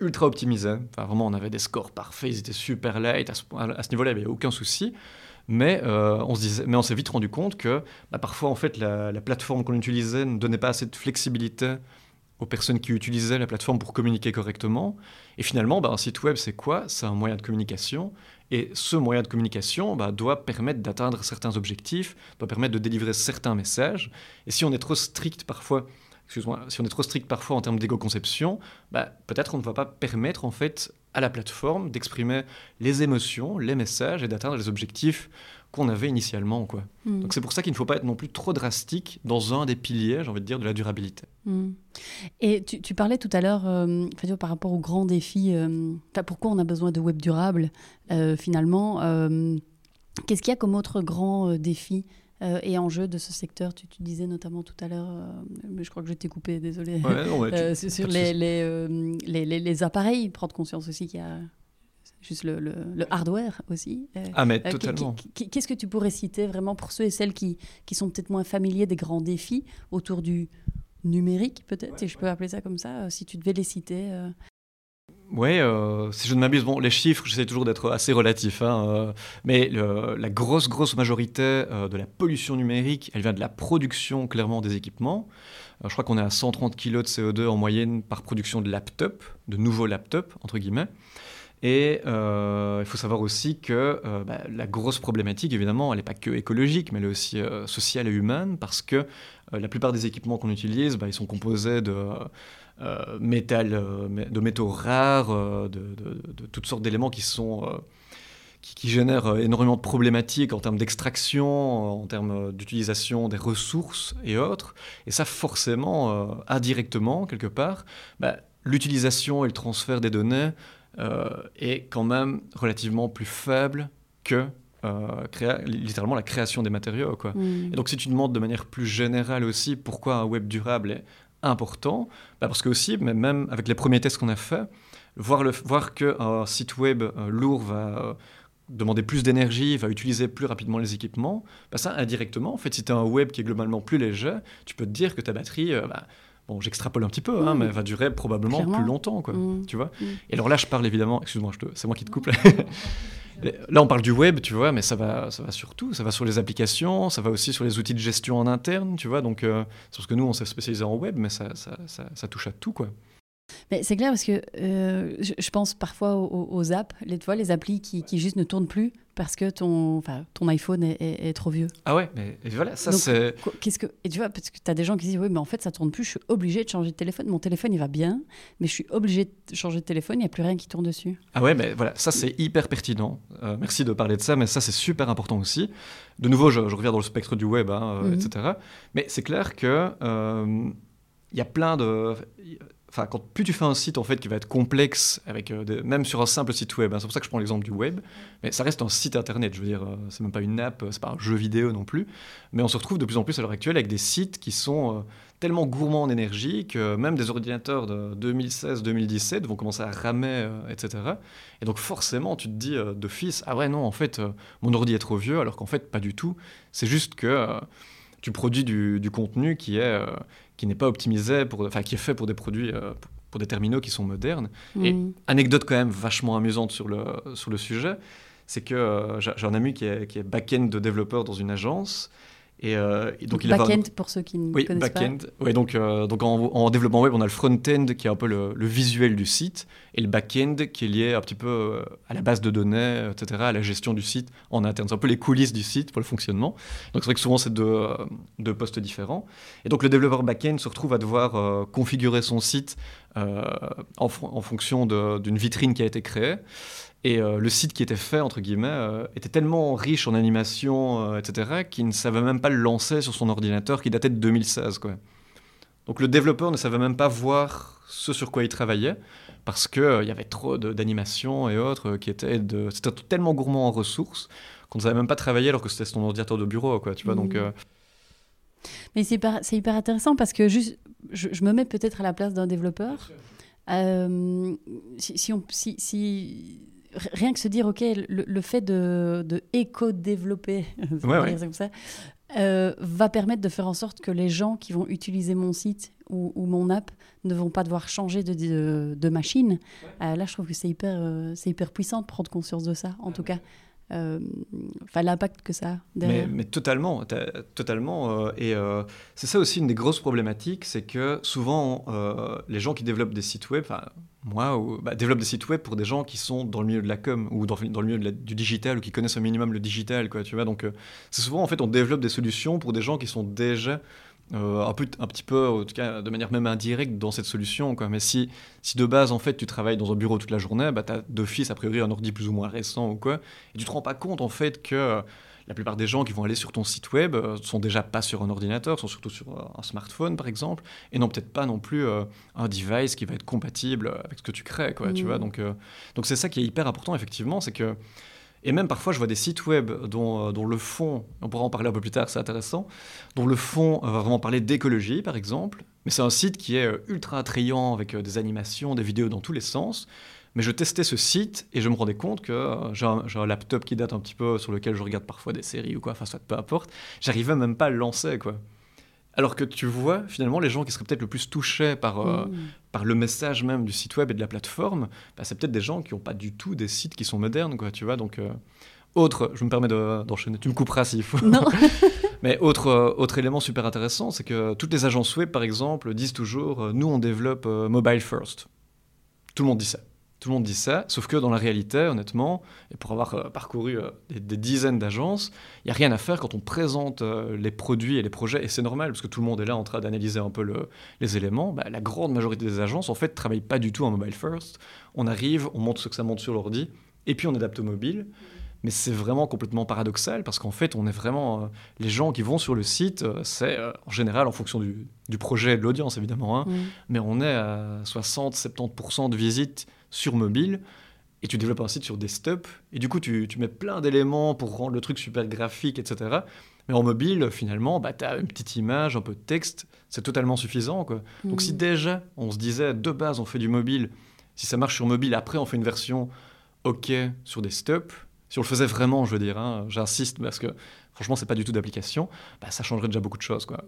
ultra optimisés. Enfin, vraiment, on avait des scores parfaits, ils étaient super light. À ce, niveau-là, il n'y avait aucun souci. Mais, euh, on se disait, mais on s'est vite rendu compte que bah, parfois, en fait, la plateforme qu'on utilisait ne donnait pas assez de flexibilité aux personnes qui utilisaient la plateforme pour communiquer correctement. Et finalement, bah, un site web, c'est quoi? C'est un moyen de communication. Et ce moyen de communication bah, doit permettre d'atteindre certains objectifs, doit permettre de délivrer certains messages. Et si on est trop strict parfois, excuse-moi, si on est trop strict parfois en termes d'égo-conception, bah, peut-être on ne va pas permettre en fait à la plateforme d'exprimer les émotions, les messages et d'atteindre les objectifs qu'on avait initialement. Quoi. Hmm. Donc c'est pour ça qu'il ne faut pas être non plus trop drastique dans un des piliers, j'ai envie de dire, de la durabilité. Hmm. Et tu, parlais tout à l'heure, euh, par rapport aux grands défis, euh, pourquoi on a besoin de web durable euh, finalement Qu'est-ce qu'il y a comme autre grand défi et enjeu de ce secteur? Tu, disais notamment tout à l'heure, mais je crois que je t'ai coupé, désolé, sur les, les, les, appareils, prendre conscience aussi qu'il y a juste le, le, hardware aussi. Euh, ah, mais euh, totalement. Qu'est-ce que tu pourrais citer vraiment pour ceux et celles qui, qui sont peut-être moins familiers des grands défis autour du numérique, peut-être, si je peux appeler ça comme ça, euh, si tu devais les citer Oui, si je ne m'abuse, bon, les chiffres, j'essaie toujours d'être assez relatif, hein, mais la grosse, grosse majorité de la pollution numérique, elle vient de la production, clairement, des équipements. je crois qu'on est à 130 kg de CO2 en moyenne par production de laptops, de nouveaux laptops, entre guillemets. Et euh, il faut savoir aussi que euh, bah, la grosse problématique, évidemment, elle n'est pas que écologique, mais elle est aussi euh, sociale et humaine, parce que la plupart des équipements qu'on utilise, bah, ils sont composés de, métal, de métaux rares, de, toutes sortes d'éléments qui sont... Qui, génèrent énormément de problématiques en termes d'extraction, en termes d'utilisation des ressources et autres. Et ça, forcément, indirectement, quelque part, bah, l'utilisation et le transfert des données est quand même relativement plus faible que euh, littéralement la création des matériaux. Quoi. Mm. Et donc si tu demandes de manière plus générale aussi pourquoi un web durable est important, bah parce que aussi, même avec les premiers tests qu'on a faits, voir, le, voir qu'un site web euh, lourd va demander plus d'énergie, va utiliser plus rapidement les équipements, bah ça indirectement, en fait, si tu as un web qui est globalement plus léger, tu peux te dire que ta batterie... Bah, bon, j'extrapole un petit peu, hein, mais va durer probablement plus longtemps, quoi. Mmh. Tu vois mmh. Et alors là, je parle évidemment, excuse-moi, c'est moi qui te coupe. Là. on parle du web, tu vois, mais ça va, ça va sur tout. Ça va sur les applications, ça va aussi sur les outils de gestion en interne, tu vois. Donc, euh, c'est parce que nous, on s'est spécialisé en web, mais ça, ça, ça touche à tout, quoi. Mais c'est clair parce que euh, je, pense parfois aux, apps, les, tu les applis qui, qui, juste ne tournent plus parce que ton, ton iPhone est, trop vieux. Ah ouais, mais voilà, ça c'est. Qu'est-ce que et tu vois parce que tu as des gens qui disent oui, mais en fait ça tourne plus, je suis obligé de changer de téléphone. Mon téléphone il va bien, mais je suis obligé de changer de téléphone, il n'y a plus rien qui tourne dessus. Ah ouais, mais voilà, ça c'est hyper pertinent. Euh, merci de parler de ça, mais ça c'est super important aussi. De nouveau, je, reviens dans le spectre du web, hein, euh, mhm. etc. Mais c'est clair que il y a plein de enfin, quand plus tu fais un site en fait qui va être complexe, avec même sur un simple site web, hein, c'est pour ça que je prends l'exemple du web, mais ça reste un site internet, je veux dire, c'est même pas une app, c'est pas un jeu vidéo non plus, mais on se retrouve de plus en plus à l'heure actuelle avec des sites qui sont tellement gourmands en énergie que même des ordinateurs de 2016-2017 vont commencer à ramer, etc. Et donc forcément, tu te dis de fils, ah ouais non, en fait, mon ordi est trop vieux, alors qu'en fait, pas du tout. C'est juste que tu produis du, contenu qui est euh, qui n'est pas optimisé pour, enfin qui est fait pour des produits euh, pour, des terminaux qui sont modernes. Et mm. anecdote quand même vachement amusante sur le sur le sujet, c'est que euh, j'ai un ami qui est, qui est back-end de développeur dans une agence euh, et, donc, il back-end pour ceux qui ne oui, connaissent back-end. Oui, donc, euh, donc en, développement web, on a le front-end qui est un peu le, visuel du site et le back-end qui est lié un petit peu euh, à la base de données, etc., à la gestion du site en interne. C'est un peu les coulisses du site pour le fonctionnement. Donc c'est vrai que souvent c'est deux, deux postes différents. Et donc le développeur back-end se retrouve à devoir configurer son site en, en, fonction d'une vitrine qui a été créée. Et euh, le site qui était fait, entre guillemets, euh, était tellement riche en animation, euh, etc., qu'il ne savait même pas le lancer sur son ordinateur qui datait de 2016. Quoi. Donc le développeur ne savait même pas voir ce sur quoi il travaillait, parce qu'il y avait trop d'animations et autres qui étaient... De... C'était tellement gourmand en ressources qu'on ne savait même pas travailler alors que c'était son ordinateur de bureau, quoi, tu vois, donc... Mmh. Mais c'est hyper, intéressant parce que juste, je, je me mets peut-être à la place d'un développeur. si, si, on, si, si rien que se dire, OK, le, fait de, de éco-développer, euh, va permettre de faire en sorte que les gens qui vont utiliser mon site ou, mon app ne vont pas devoir changer de, de, machine. Euh, là, je trouve que c'est hyper, euh, c'est hyper puissant de prendre conscience de ça, en tout cas. Euh, l'impact que ça a. Mais, totalement, totalement. Euh, et euh, c'est ça aussi une des grosses problématiques, c'est que souvent les gens qui développent des sites web, moi, ou, bah, développent des sites web pour des gens qui sont dans le milieu de la com ou dans, dans le milieu du digital ou qui connaissent au minimum le digital, quoi. Tu vois, donc c'est souvent en fait on développe des solutions pour des gens qui sont déjà euh, un, peu, un petit peu, en tout cas de manière même indirecte, dans cette solution. Quoi. Mais si, si de base, en fait, tu travailles dans un bureau toute la journée, bah, tu as d'office, a priori, un ordi plus ou moins récent ou quoi, et tu te rends pas compte, en fait, que la plupart des gens qui vont aller sur ton site web euh, sont déjà pas sur un ordinateur, sont surtout sur euh, un smartphone, par exemple, et n'ont peut-être pas non plus un device qui va être compatible avec ce que tu crées, quoi, tu mmh. vois. Donc, donc c'est ça qui est hyper important, effectivement, c'est que et même parfois, je vois des sites web dont, euh, dont, le fond, on pourra en parler un peu plus tard, c'est intéressant, dont le fond euh, va vraiment parler d'écologie, par exemple. Mais c'est un site qui est euh, ultra attrayant, avec des animations, des vidéos dans tous les sens. Mais je testais ce site et je me rendais compte que j'ai un, laptop qui date un petit peu, sur lequel je regarde parfois des séries ou quoi, enfin, soit peu importe. J'arrivais même pas à le lancer, quoi. Alors que tu vois, finalement, les gens qui seraient peut-être le plus touchés par, euh, mmh. par le message même du site web et de la plateforme, bah, c'est peut-être des gens qui n'ont pas du tout des sites qui sont modernes, quoi, tu vois. Donc, euh, autre, je me permets d'enchaîner, tu me couperas s'il faut. Non. Mais autre, euh, autre élément super intéressant, c'est que toutes les agences web, par exemple, disent toujours, nous, on développe mobile first. Tout le monde dit ça. Tout le monde dit ça, sauf que dans la réalité, honnêtement, et pour avoir euh, parcouru euh, des, dizaines d'agences, il n'y a rien à faire quand on présente euh, les produits et les projets, et c'est normal, parce que tout le monde est là en train d'analyser un peu le, les éléments. Bah, la grande majorité des agences, en fait, ne travaillent pas du tout en mobile first. On arrive, on montre ce que ça monte sur l'ordi, et puis on adapte au mobile. Mais c'est vraiment complètement paradoxal parce qu'en fait, on est vraiment. les gens qui vont sur le site, c'est en général en fonction du, du projet et de l'audience, évidemment. Hein, mais on est à 60-70% de visites sur mobile et tu développes un site sur desktop et du coup tu, tu mets plein d'éléments pour rendre le truc super graphique, etc. Mais en mobile, finalement, bah, tu as une petite image, un peu de texte, c'est totalement suffisant. Quoi. Donc si mm. déjà on se disait de base on fait du mobile, si ça marche sur mobile, après on fait une version OK sur desktop, si on le faisait vraiment, je veux dire, hein, j'insiste parce que franchement c'est pas du tout d'application, bah, ça changerait déjà beaucoup de choses. Quoi.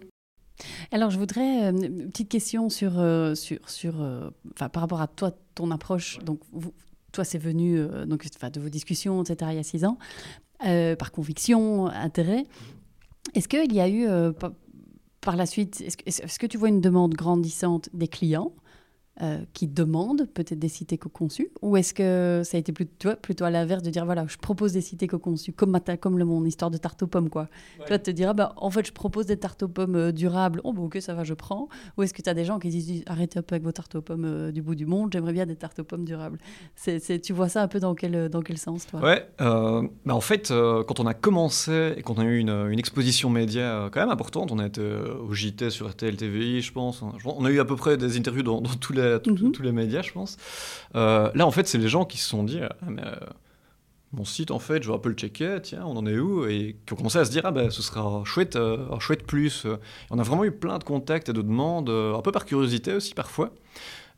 Alors, je voudrais euh, une petite question sur, euh, sur, sur euh, par rapport à toi, ton approche. Donc, toi, c'est venu donc, de vos discussions, etc., il y a six ans, par conviction, intérêt. Est-ce qu'il y a eu, par la suite, est-ce que tu vois une demande grandissante des clients euh, qui demandent peut-être des sites éco-conçus Ou est-ce que ça a été plutôt, plutôt à l'inverse de dire voilà, je propose des sites éco-conçus, comme, comme le, mon histoire de tarte aux pommes, quoi. Toi, te dire bah, en fait, je propose des tartes aux pommes euh, durables, oh, bon, ok, ça va, je prends. Ou est-ce que tu as des gens qui disent arrêtez un peu avec vos tartes aux pommes euh, du bout du monde, j'aimerais bien des tartes aux pommes durables c'est, Tu vois ça un peu dans quel, dans quel sens, toi? Ouais, bah en fait, quand on a commencé et quand on a eu une, une exposition média quand même importante, on a été au JT sur RTL TVI, je pense. On a eu à peu près des interviews dans, dans tous les les, Mhm. tous les médias, je pense. Euh, là, en fait, c'est les gens qui se sont dit, ah, mais, euh, mon site, en fait, je vais un peu le checker, tiens, on en est où? Et qui ont commencé à se dire, ah ben, ce sera un chouette, euh, un chouette plus. Euh, On a vraiment eu plein de contacts et de demandes, un peu par curiosité aussi parfois.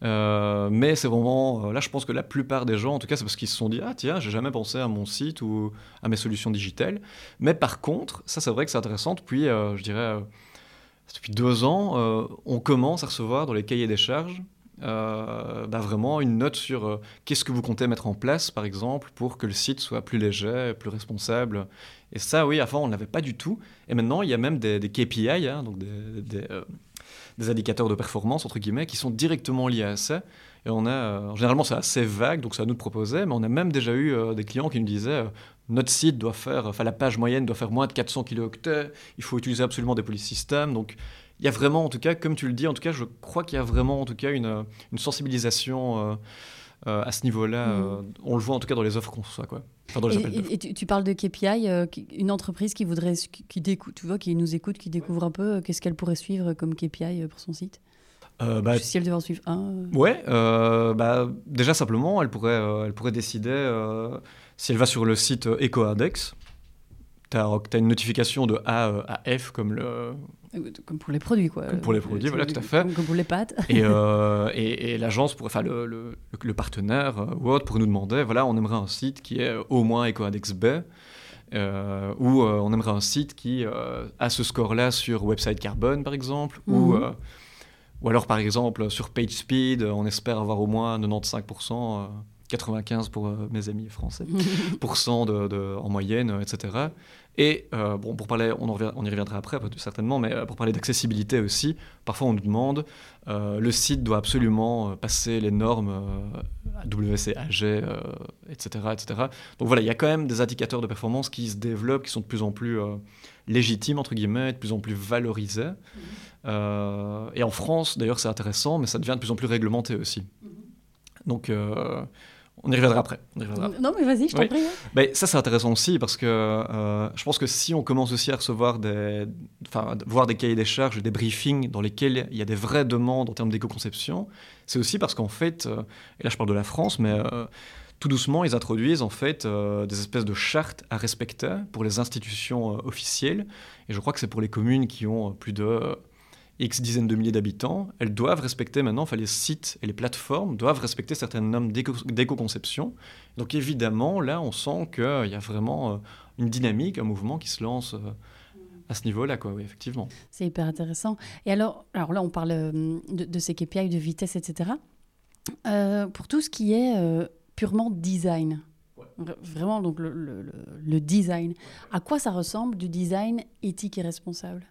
Euh, mais c'est vraiment, là je pense que la plupart des gens, en tout cas c'est parce qu'ils se sont dit, ah tiens, j'ai jamais pensé à mon site ou à mes solutions digitales. Mais par contre, ça c'est vrai que c'est intéressant, depuis, euh, je dirais, depuis deux ans, euh, on commence à recevoir dans les cahiers des charges euh, bah, vraiment une note sur euh, qu'est-ce que vous comptez mettre en place, par exemple, pour que le site soit plus léger, plus responsable. Et ça, oui, avant, on ne l'avait pas du tout. Et maintenant, il y a même des, KPI, hein, donc euh, des indicateurs de performance, entre guillemets, qui sont directement liés à ça. Et on a, euh, généralement, c'est assez vague, donc à nous de proposer, mais on a même déjà eu des clients qui nous disaient notre site doit faire, enfin, la page moyenne doit faire moins de 400 kilooctets, il faut utiliser absolument des police systems. Donc, il y a vraiment, en tout cas, comme tu le dis, en tout cas, je crois qu'il y a vraiment, en tout cas, une, une sensibilisation euh, euh, à ce niveau-là. Euh, on le voit en tout cas dans les offres qu'on reçoit, quoi. Enfin, dans les Et, et- tu, tu parles de KPI, euh, une entreprise qui voudrait, qui, qui décou- tu vois, qui nous écoute, qui découvre un peu, euh, qu'est-ce qu'elle pourrait suivre comme KPI pour son site? Euh, bah, Si elle devait en suivre un. euh, Ouais, euh, bah, déjà simplement, elle pourrait, euh, elle pourrait décider euh, si elle va sur le site euh, EcoIndex. Tu as, une notification de A euh, à F comme le. Comme pour les produits, quoi. Comme pour les produits, voilà, tout à fait. Comme, comme pour les pâtes. Et, euh, et, et l'agence, enfin le, le, le partenaire euh, ou autre, pourrait nous demander voilà, on aimerait un site qui est au moins EcoIndex B. euh, ou on aimerait un site qui a ce score-là sur Website Carbone, par exemple, ou, Mhm. ou alors, par exemple, sur PageSpeed, on espère avoir au moins 95%, euh, 95% pour mes amis français, pourcent de, de- en moyenne, etc. Et euh, bon, pour parler, on, en revient- on y reviendra après, certainement, mais euh, pour parler d'accessibilité aussi, parfois on nous demande, euh, le site doit absolument passer les normes euh, WCAG, etc., etc. Donc voilà, il y a quand même des indicateurs de performance qui se développent, qui sont de plus en plus légitimes, entre guillemets, de plus en plus valorisés. Euh, et en France, d'ailleurs, c'est intéressant, mais ça devient de plus en plus réglementé aussi. Donc, euh, on y reviendra après. On y reviendra après. Non, mais vas-y, je t'en Oui. prie. hein. Ben, ça, c'est intéressant aussi parce que euh, je pense que si on commence aussi à recevoir des, enfin, voir des cahiers des charges, des briefings dans lesquels il y a des vraies demandes en termes d'éco-conception, c'est aussi parce qu'en fait, euh, et là je parle de la France, mais euh, tout doucement, ils introduisent en fait des espèces de chartes à respecter pour les institutions officielles. Et je crois que c'est pour les communes qui ont plus de X dizaines de milliers d'habitants, elles doivent respecter maintenant, enfin les sites et les plateformes doivent respecter certaines normes d'éco- d'éco-conception. Donc évidemment, là, on sent qu'il y a vraiment euh, une dynamique, un mouvement qui se lance euh, à ce niveau-là, quoi, oui, effectivement. C'est hyper intéressant. Et alors, alors là, on parle euh, de, de ces KPI, de vitesse, etc. Euh, pour tout ce qui est euh, purement design, Vra- vraiment donc le, le- le- le design, à quoi ça ressemble du design éthique et responsable?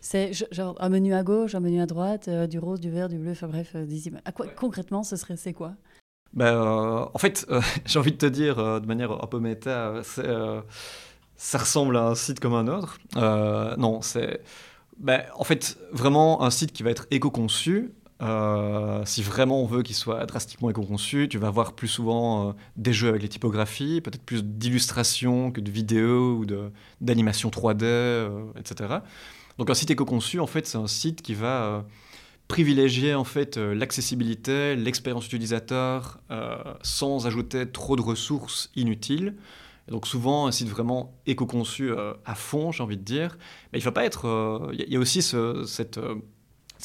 C'est genre un menu à gauche, un menu à droite, euh, du rose, du vert, du bleu, enfin bref, euh, des images. À quoi concrètement ce serait c'est quoi? Ben, euh, en fait, euh, j'ai envie de te dire de manière un peu méta, ça ressemble à un site comme un autre. Non, c'est ben, en fait vraiment un site qui va être éco-conçu. Si vraiment on veut qu'il soit drastiquement éco-conçu, tu vas avoir plus souvent des jeux avec les typographies, peut-être plus d'illustrations que de vidéos ou d'animations 3D, euh, etc. Donc un site éco-conçu, en fait, c'est un site qui va euh, privilégier en fait euh, l'accessibilité, l'expérience utilisateur, euh, sans ajouter trop de ressources inutiles. Donc souvent un site vraiment éco-conçu à fond, j'ai envie de dire. Mais il ne faut pas être. Il y, a- aussi ce- cette,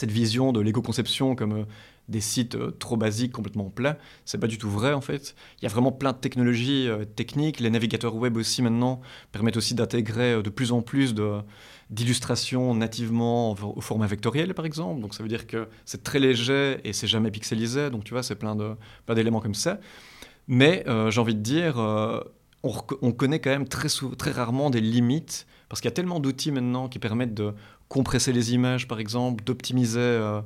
vision de l'éco-conception comme des sites trop basiques, complètement plats. C'est pas du tout vrai en fait. Il y a vraiment plein de technologies techniques. Les navigateurs web aussi maintenant permettent aussi d'intégrer de plus en plus de d'illustrations nativement au format vectoriel par exemple. Donc ça veut dire que c'est très léger et c'est jamais pixelisé. Donc tu vois, c'est plein de plein d'éléments comme ça. Mais euh, j'ai envie de dire, euh, on, on connaît quand même très, très rarement des limites parce qu'il y a tellement d'outils maintenant qui permettent de compresser les images, par exemple, d'optimiser euh,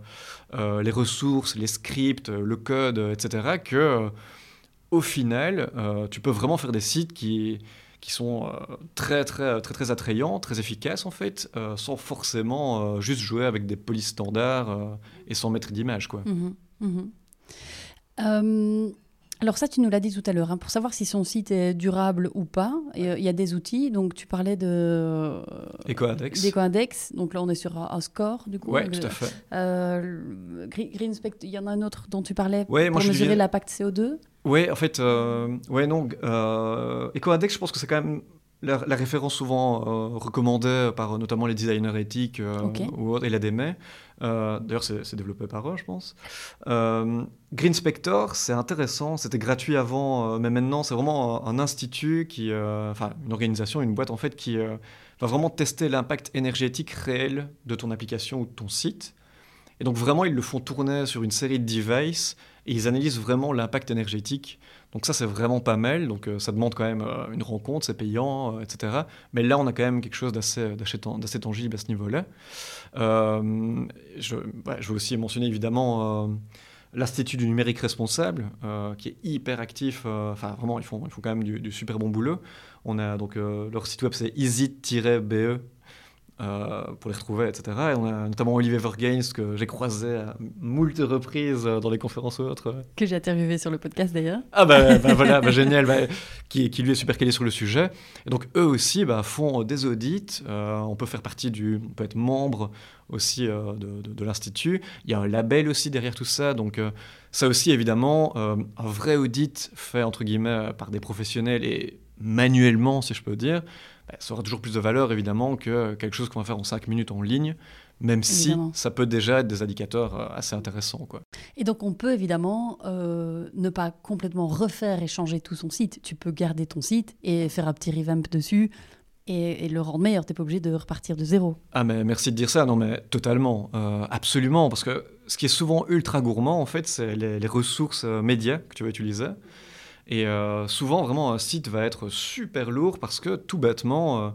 les ressources, les scripts, le code, etc., que au final, tu peux vraiment faire des sites qui, qui sont euh, très, très, très, très attrayants, très efficaces, en fait, euh, sans forcément euh, juste jouer avec des polices standards et sans mettre d'image, quoi. Mhm. Euh, Alors ça, tu nous l'as dit tout à l'heure, hein, pour savoir si son site est durable ou pas, euh, il y a des outils. Donc tu parlais de EcoIndex. d'EcoIndex. Donc là, on est sur un score du coup. Oui, tout à fait. Euh, Green Green Spect- il y en a un autre dont tu parlais Ouais, pour mesurer l'impact CO2. Ouais, en fait, euh, ouais, non. Euh, EcoIndex, je pense que c'est quand même la, la référence souvent euh, recommandée par euh, notamment les designers éthiques euh, Ok. ou autres, et l'ADME. Euh, D'ailleurs, c'est développé par eux, je pense. Euh, Green Spector, c'est intéressant. C'était gratuit avant, euh, mais maintenant, c'est vraiment un, un institut qui, euh, enfin, une organisation, une boîte en fait, qui euh, va vraiment tester l'impact énergétique réel de ton application ou de ton site. Et donc vraiment, ils le font tourner sur une série de devices et ils analysent vraiment l'impact énergétique. Donc ça, c'est vraiment pas mal. Donc euh, ça demande quand même euh, une rencontre, c'est payant, euh, etc. Mais là, on a quand même quelque chose d'assez d'assez tan- d'assez tangible à ce niveau-là. Euh, je, veux aussi mentionner évidemment l'Institut du numérique responsable, qui est hyper actif. Enfin, vraiment, ils font, quand même du, super bon boulot. On a donc leur site web, c'est easy-be euh, pour les retrouver, etc. Et on a notamment Olivier Vergains que j'ai croisé à moult reprises euh, dans les conférences ou autres. Que j'ai interviewé sur le podcast d'ailleurs. Ah bah, bah voilà, bah génial, bah, qui, qui lui est super calé sur le sujet. Et donc eux aussi bah, font des audits. Euh, on peut faire partie du, on peut être membre aussi euh, de, de- de l'institut. Il y a un label aussi derrière tout ça. Donc euh, ça aussi évidemment, euh, un vrai audit fait entre guillemets par des professionnels et manuellement, si je peux dire, bah, ça aura toujours plus de valeur évidemment que quelque chose qu'on va faire en 5 minutes en ligne. Même si ça peut déjà être des indicateurs euh, assez intéressants. Quoi. Et donc on peut évidemment euh, ne pas complètement refaire et changer tout son site. Tu peux garder ton site et faire un petit revamp dessus et, et le rendre meilleur. Tu n'es pas obligé de repartir de zéro. Ah mais merci de dire ça, non mais totalement, euh, absolument, parce que ce qui est souvent ultra gourmand en fait, c'est les, les ressources euh, médias que tu vas utiliser. Et euh, souvent vraiment un site va être super lourd parce que tout bêtement, euh,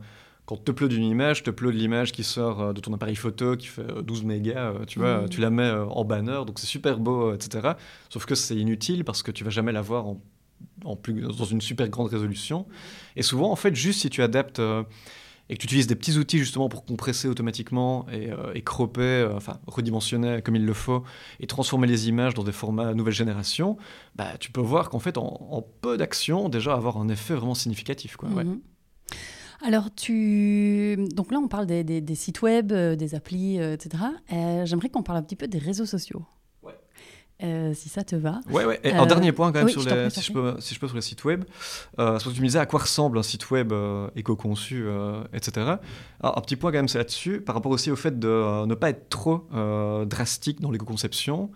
quand tu uploades une image, tu uploades l'image qui sort euh, de ton appareil photo qui fait euh, 12 mégas, tu vois, Mhm. tu la mets en banner, donc c'est super beau, etc. Sauf que c'est inutile parce que tu vas jamais la voir en, en plus, dans une super grande résolution. Et souvent, en fait, juste si tu adaptes et que tu utilises des petits outils justement pour compresser automatiquement et, euh, cropper, euh, enfin redimensionner comme il le faut, et transformer les images dans des formats nouvelle génération, bah, tu peux voir qu'en fait, en, peu d'actions, déjà avoir un effet vraiment significatif. Quoi. Mhm. Alors, tu... Donc là, on parle des, des- sites web, euh, des applis, euh, etc. J'aimerais qu'on parle un petit peu des réseaux sociaux. Euh, si ça te va. Ouais, ouais. Et Euh, un dernier point quand même oui, sur je les, si, je peux, si je peux sur les sites web. Euh, que tu me disais à quoi ressemble un site web euh, éco-conçu, etc. Alors, un petit point quand même c'est là-dessus, par rapport aussi au fait de ne pas être trop drastique dans l'éco-conception.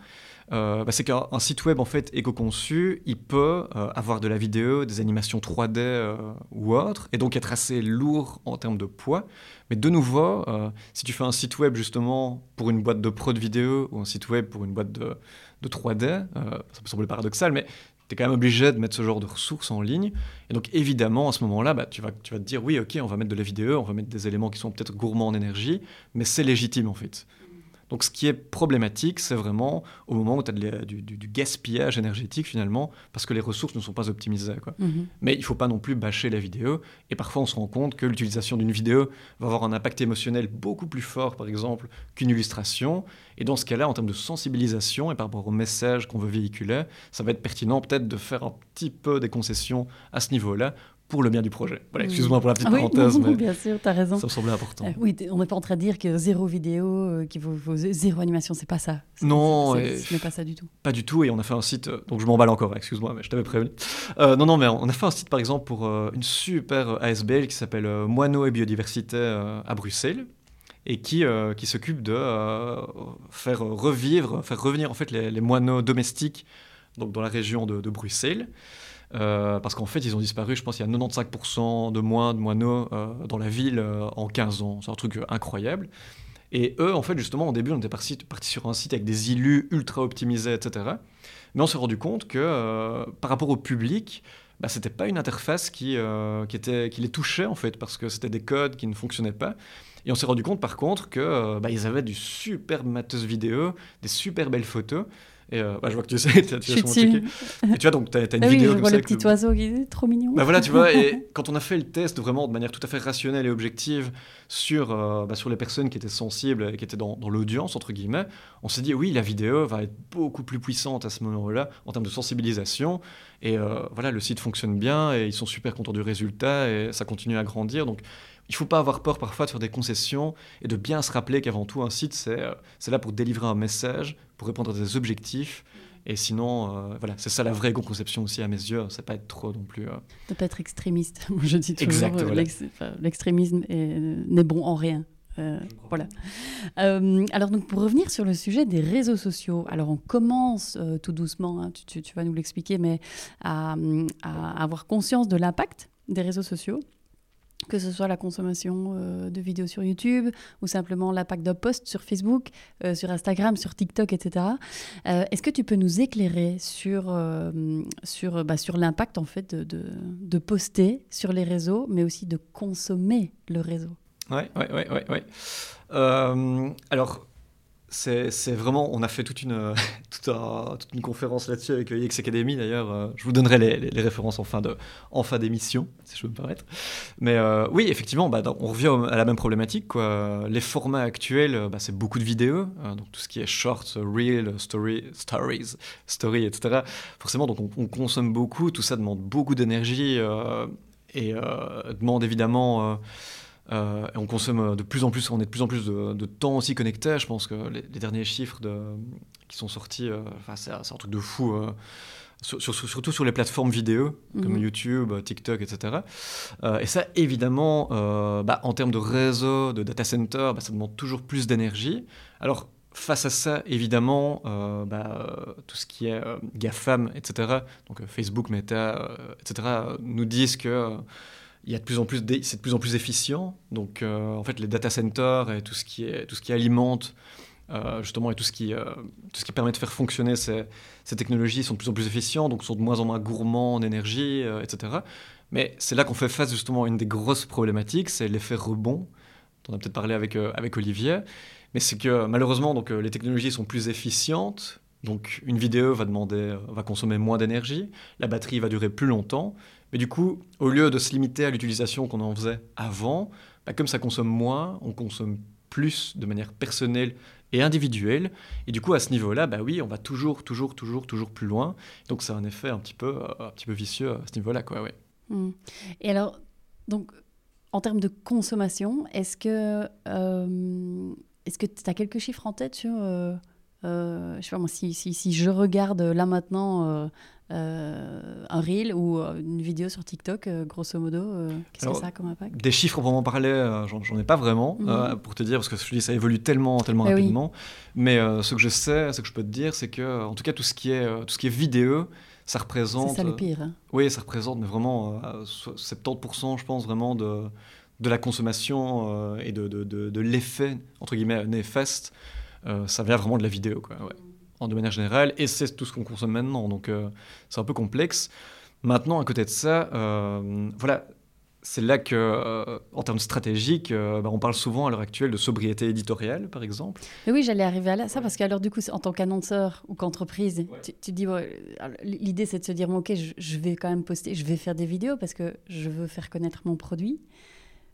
Bah, c'est qu'un un site web en fait éco-conçu, il peut avoir de la vidéo, des animations 3D euh, ou autre, et donc être assez lourd en termes de poids. Mais de nouveau, si tu fais un site web justement pour une boîte de prod vidéo ou un site web pour une boîte de, de 3D, euh, ça peut sembler paradoxal, mais tu es quand même obligé de mettre ce genre de ressources en ligne. Et donc évidemment, à ce moment-là, bah, tu, vas, tu vas te dire, oui, ok, on va mettre de la vidéo, on va mettre des éléments qui sont peut-être gourmands en énergie, mais c'est légitime en fait. Donc ce qui est problématique, c'est vraiment au moment où tu as du, du- du gaspillage énergétique finalement, parce que les ressources ne sont pas optimisées. Quoi. Mhm. Mais il ne faut pas non plus bâcher la vidéo. Et parfois, on se rend compte que l'utilisation d'une vidéo va avoir un impact émotionnel beaucoup plus fort, par exemple, qu'une illustration. Et dans ce cas-là, en termes de sensibilisation et par rapport au message qu'on veut véhiculer, ça va être pertinent peut-être de faire un petit peu des concessions à ce niveau-là pour le bien du projet. Voilà, excuse-moi pour la petite Ah oui, parenthèse, mais bien sûr, tu as raison. ça me semblait important. Euh, oui, on n'est pas en train de dire que zéro vidéo, euh, qu'il faut, faut zé- zéro animation, c'est pas ça. Non, et- ce n'est pas ça du tout. Pas du tout, et on a fait un site, euh, donc je m'emballe encore, excuse-moi, mais je t'avais prévenu. Euh, non, non, mais on a fait un site par exemple pour une super ASBL qui s'appelle Moineaux et Biodiversité à Bruxelles, et qui, euh, qui s'occupe de euh, faire revivre, faire revenir en fait les, les moineaux domestiques donc dans la région de, de Bruxelles. Euh, parce qu'en fait, ils ont disparu, je pense qu'il y a 95% de moins de moineaux euh, dans la ville euh, en 15 ans. C'est un truc incroyable. Et eux, en fait, justement, au début, on était parti, sur un site avec des illus ultra optimisés, etc. Mais on s'est rendu compte que par rapport au public, bah, c'était pas une interface qui, les touchait, en fait, parce que c'était des codes qui ne fonctionnaient pas. Et on s'est rendu compte par contre euh, bah, avaient du super matos vidéo, des super belles photos. Et euh, bah, je vois que tu sais, tu as, tu as checké. Et tu vois, donc tu as, une Ah oui, vidéo je comme vois ça le petit oiseau qui est trop mignon. bah voilà, tu vois, et quand on a fait le test vraiment de manière tout à fait rationnelle et objective sur, euh, bah, sur les personnes qui étaient sensibles et qui étaient dans, dans l'audience, entre guillemets, on s'est dit oui, la vidéo va être beaucoup plus puissante à ce moment-là en termes de sensibilisation. Et euh, voilà, le site fonctionne bien et ils sont super contents du résultat et ça continue à grandir. Donc il faut pas avoir peur parfois de faire des concessions et de bien se rappeler qu'avant tout, un site, c'est euh, c'est là pour délivrer un message, pour répondre à des objectifs. Et sinon, euh, voilà, c'est ça la vraie éco-conception aussi à mes yeux. C'est pas être trop non plus. euh, De pas être extrémiste. Moi, je dis toujours, Exact, euh, voilà. l'ex- enfin, l'extrémisme est- n'est bon en rien. Euh, voilà. Euh, alors donc pour revenir sur le sujet des réseaux sociaux, alors on commence euh, tout doucement, hein, tu, tu- tu vas nous l'expliquer, mais à, à avoir conscience de l'impact des réseaux sociaux, que ce soit la consommation euh, de vidéos sur YouTube ou simplement l'impact d'un post sur Facebook, euh, sur Instagram, sur TikTok, etc. Euh, Est-ce que tu peux nous éclairer sur, sur, bah, sur l'impact en fait de, de, poster sur les réseaux, mais aussi de consommer le réseau? Ouais, ouais, ouais, ouais. ouais. Euh, alors, c'est vraiment, on a fait toute une, toute, un- toute une conférence là-dessus avec EX Academy d'ailleurs. euh, je vous donnerai les, références en fin de- en fin d'émission, si je peux me permettre. Mais euh, oui, effectivement, bah, on revient à la même problématique. Quoi. Les formats actuels, euh, bah, c'est beaucoup de vidéos, donc tout ce qui est shorts, reel, story, stories, story, etc. Forcément, donc on, on consomme beaucoup. Tout ça demande beaucoup d'énergie et demande évidemment. Euh, et on consomme de plus en plus, on est de plus en plus de, de temps aussi connecté. Je pense que les, les derniers chiffres de, qui sont sortis, euh, enfin, c'est un truc de fou. euh, sur- sur- surtout sur les plateformes vidéo comme Mhm. YouTube, TikTok, etc. Et ça, évidemment, bah, en termes de réseau, de data center, bah, ça demande toujours plus d'énergie. Alors, face à ça, évidemment, euh, bah, euh, tout ce qui est euh, GAFAM, etc., donc Facebook, Meta, etc., nous disent que il y a de plus en plus c'est de plus en plus efficient. Donc, euh, en fait, les data centers et tout ce qui, est, tout ce qui alimente, euh, justement, et tout ce, qui, euh, tout ce qui permet de faire fonctionner ces, ces technologies sont de plus en plus efficients, donc sont de moins en moins gourmands en énergie, etc. Mais c'est là qu'on fait face justement à une des grosses problématiques, c'est l'effet rebond. On a peut-être parlé avec, avec Olivier. Mais c'est que malheureusement, donc, les technologies sont plus efficientes. Donc une vidéo va, demander, va consommer moins d'énergie, la batterie va durer plus longtemps. Mais du coup, au lieu de se limiter à l'utilisation qu'on en faisait avant, bah, comme ça consomme moins, on consomme plus de manière personnelle et individuelle. Et du coup, à ce niveau-là, bah oui, on va toujours, toujours, toujours, toujours plus loin. Donc c'est un effet un petit peu, euh, un petit peu vicieux à ce niveau-là, quoi. Ouais. Hmm. Et alors, donc, en termes de consommation, est-ce que euh, est-ce que tu as quelques chiffres en tête sur, euh, euh, je sais pas moi, si, si, si je regarde là maintenant euh, un reel ou euh, une vidéo sur TikTok, euh, grosso modo, euh, qu'est-ce que ça a comme impact? Des chiffres pour m'en parler, j'en ai pas vraiment, Mhm. pour te dire, parce que je dis, ça évolue tellement, tellement Eh oui. rapidement. Mais ce que je sais, ce que je peux te dire, c'est que, en tout cas, tout ce qui est, tout ce qui est vidéo, ça représente. C'est ça le pire. hein. Oui, ça représente, mais vraiment euh, so- 70%, je pense, vraiment de, de la consommation et de, de, de, de l'effet, entre guillemets, néfaste. Ça vient vraiment de la vidéo, quoi, ouais. En de manière générale. Et c'est tout ce qu'on consomme maintenant, donc euh, c'est un peu complexe. Maintenant, à côté de ça, euh, voilà, c'est là que, euh, en termes stratégiques, euh, bah, on parle souvent à l'heure actuelle de sobriété éditoriale, par exemple. Mais oui, j'allais arriver à là, ça parce que alors du coup, en tant qu'annonceur ou qu'entreprise, tu, tu dis l'idée c'est de se dire bon, ok, je, je vais quand même poster, je vais faire des vidéos parce que je veux faire connaître mon produit.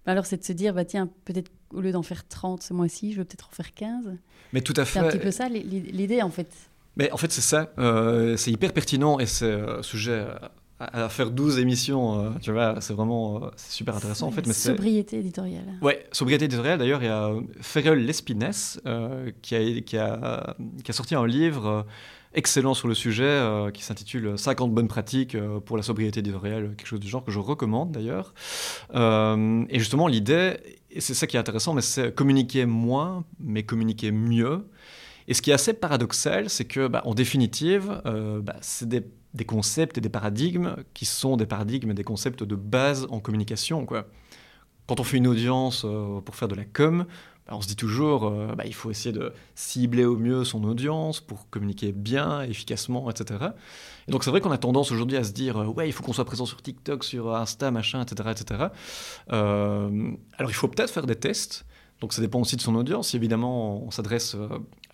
Mais alors c'est de se dire bah tiens, peut-être au lieu d'en faire 30 ce mois-ci, je vais peut-être en faire 15. Mais tout à C'est un petit fait. peu ça l'i- l'idée en fait. Mais en fait, c'est ça. euh, c'est hyper pertinent et c'est euh, sujet à, à faire 12 émissions. euh, tu vois, c'est vraiment euh, c'est super intéressant en fait. Mais Sobriété éditoriale. Ouais, sobriété éditoriale. D'ailleurs, il y a Ferrel Lespines euh, qui, a, qui, a, qui a sorti un livre excellent sur le sujet euh, qui s'intitule 50 bonnes pratiques euh, pour la sobriété éditoriale, quelque chose du genre que je recommande d'ailleurs. Euh, et justement, l'idée, et c'est ça qui est intéressant, mais c'est communiquer moins, mais communiquer mieux. Et ce qui est assez paradoxal, c'est que, bah, en définitive, bah, c'est des, concepts et des paradigmes qui sont des paradigmes et des concepts de base en communication, quoi quand on fait une audience pour faire de la com, on se dit toujours, euh, bah, il faut essayer de cibler au mieux son audience pour communiquer bien, efficacement, etc. Et donc c'est vrai qu'on a tendance aujourd'hui à se dire, euh, ouais, il faut qu'on soit présent sur TikTok, sur Insta, machin, etc. etc. Euh, alors il faut peut-être faire des tests. Donc ça dépend aussi de son audience. Évidemment on s'adresse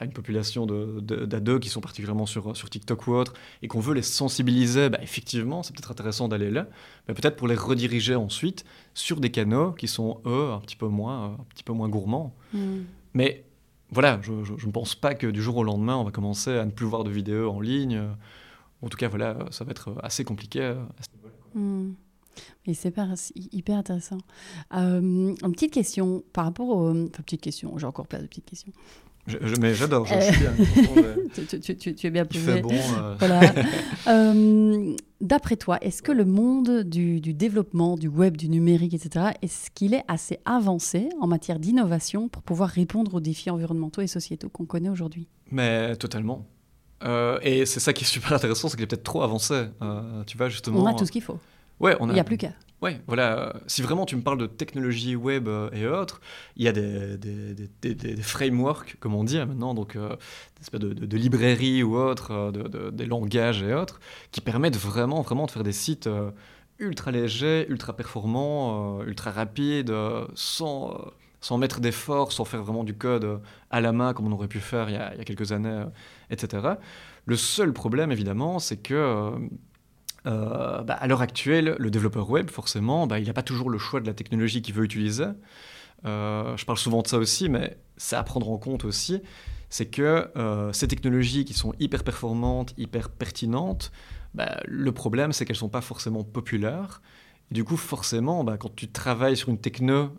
à une population d'ados qui sont particulièrement sur, sur TikTok ou autre et qu'on veut les sensibiliser, bah, effectivement c'est peut-être intéressant d'aller là, mais peut-être pour les rediriger ensuite sur des canaux qui sont eux un petit peu moins, un petit peu moins gourmands. Hmm. Mais voilà, je, ne pense pas que du jour au lendemain on va commencer à ne plus voir de vidéos en ligne. En tout cas voilà, ça va être assez compliqué à ce niveau-là. Et c'est hyper intéressant. Euh, une petite question par rapport aux... Enfin, petite question, j'ai encore plein de petites questions. Je, mais j'adore, je suis bien. tu, tu, tu, es bien posé. Bon. Euh. Voilà. euh, D'après toi, est-ce que le monde du, du, développement, du web, du numérique, etc., est-ce qu'il est assez avancé en matière d'innovation pour pouvoir répondre aux défis environnementaux et sociétaux qu'on connaît aujourd'hui? Mais totalement. Euh, et c'est ça qui est super intéressant, c'est qu'il est peut-être trop avancé. Euh, tu vois, justement. On a tout ce qu'il faut. Ouais, on a... Il n'y a plus qu'à. Ouais, voilà. Si vraiment tu me parles de technologie web euh, et autres, il y a des, des, des, des, frameworks, comme on dit hein, maintenant, donc euh, des espèces de, de, librairies ou autres, euh, des langages et autres, qui permettent vraiment, vraiment de faire des sites ultra légers, ultra performants, ultra rapides, sans, sans mettre d'efforts, sans faire vraiment du code à la main comme on aurait pu faire il y a quelques années, etc. Le seul problème, évidemment, c'est que euh, bah, à l'heure actuelle, le développeur web, forcément, bah, il n'a pas toujours le choix de la technologie qu'il veut utiliser. Euh, je parle souvent de ça aussi, mais c'est à prendre en compte aussi, c'est que euh, ces technologies qui sont hyper performantes, hyper pertinentes, bah, le problème, c'est qu'elles ne sont pas forcément populaires. Du coup, forcément, quand tu travailles sur une techno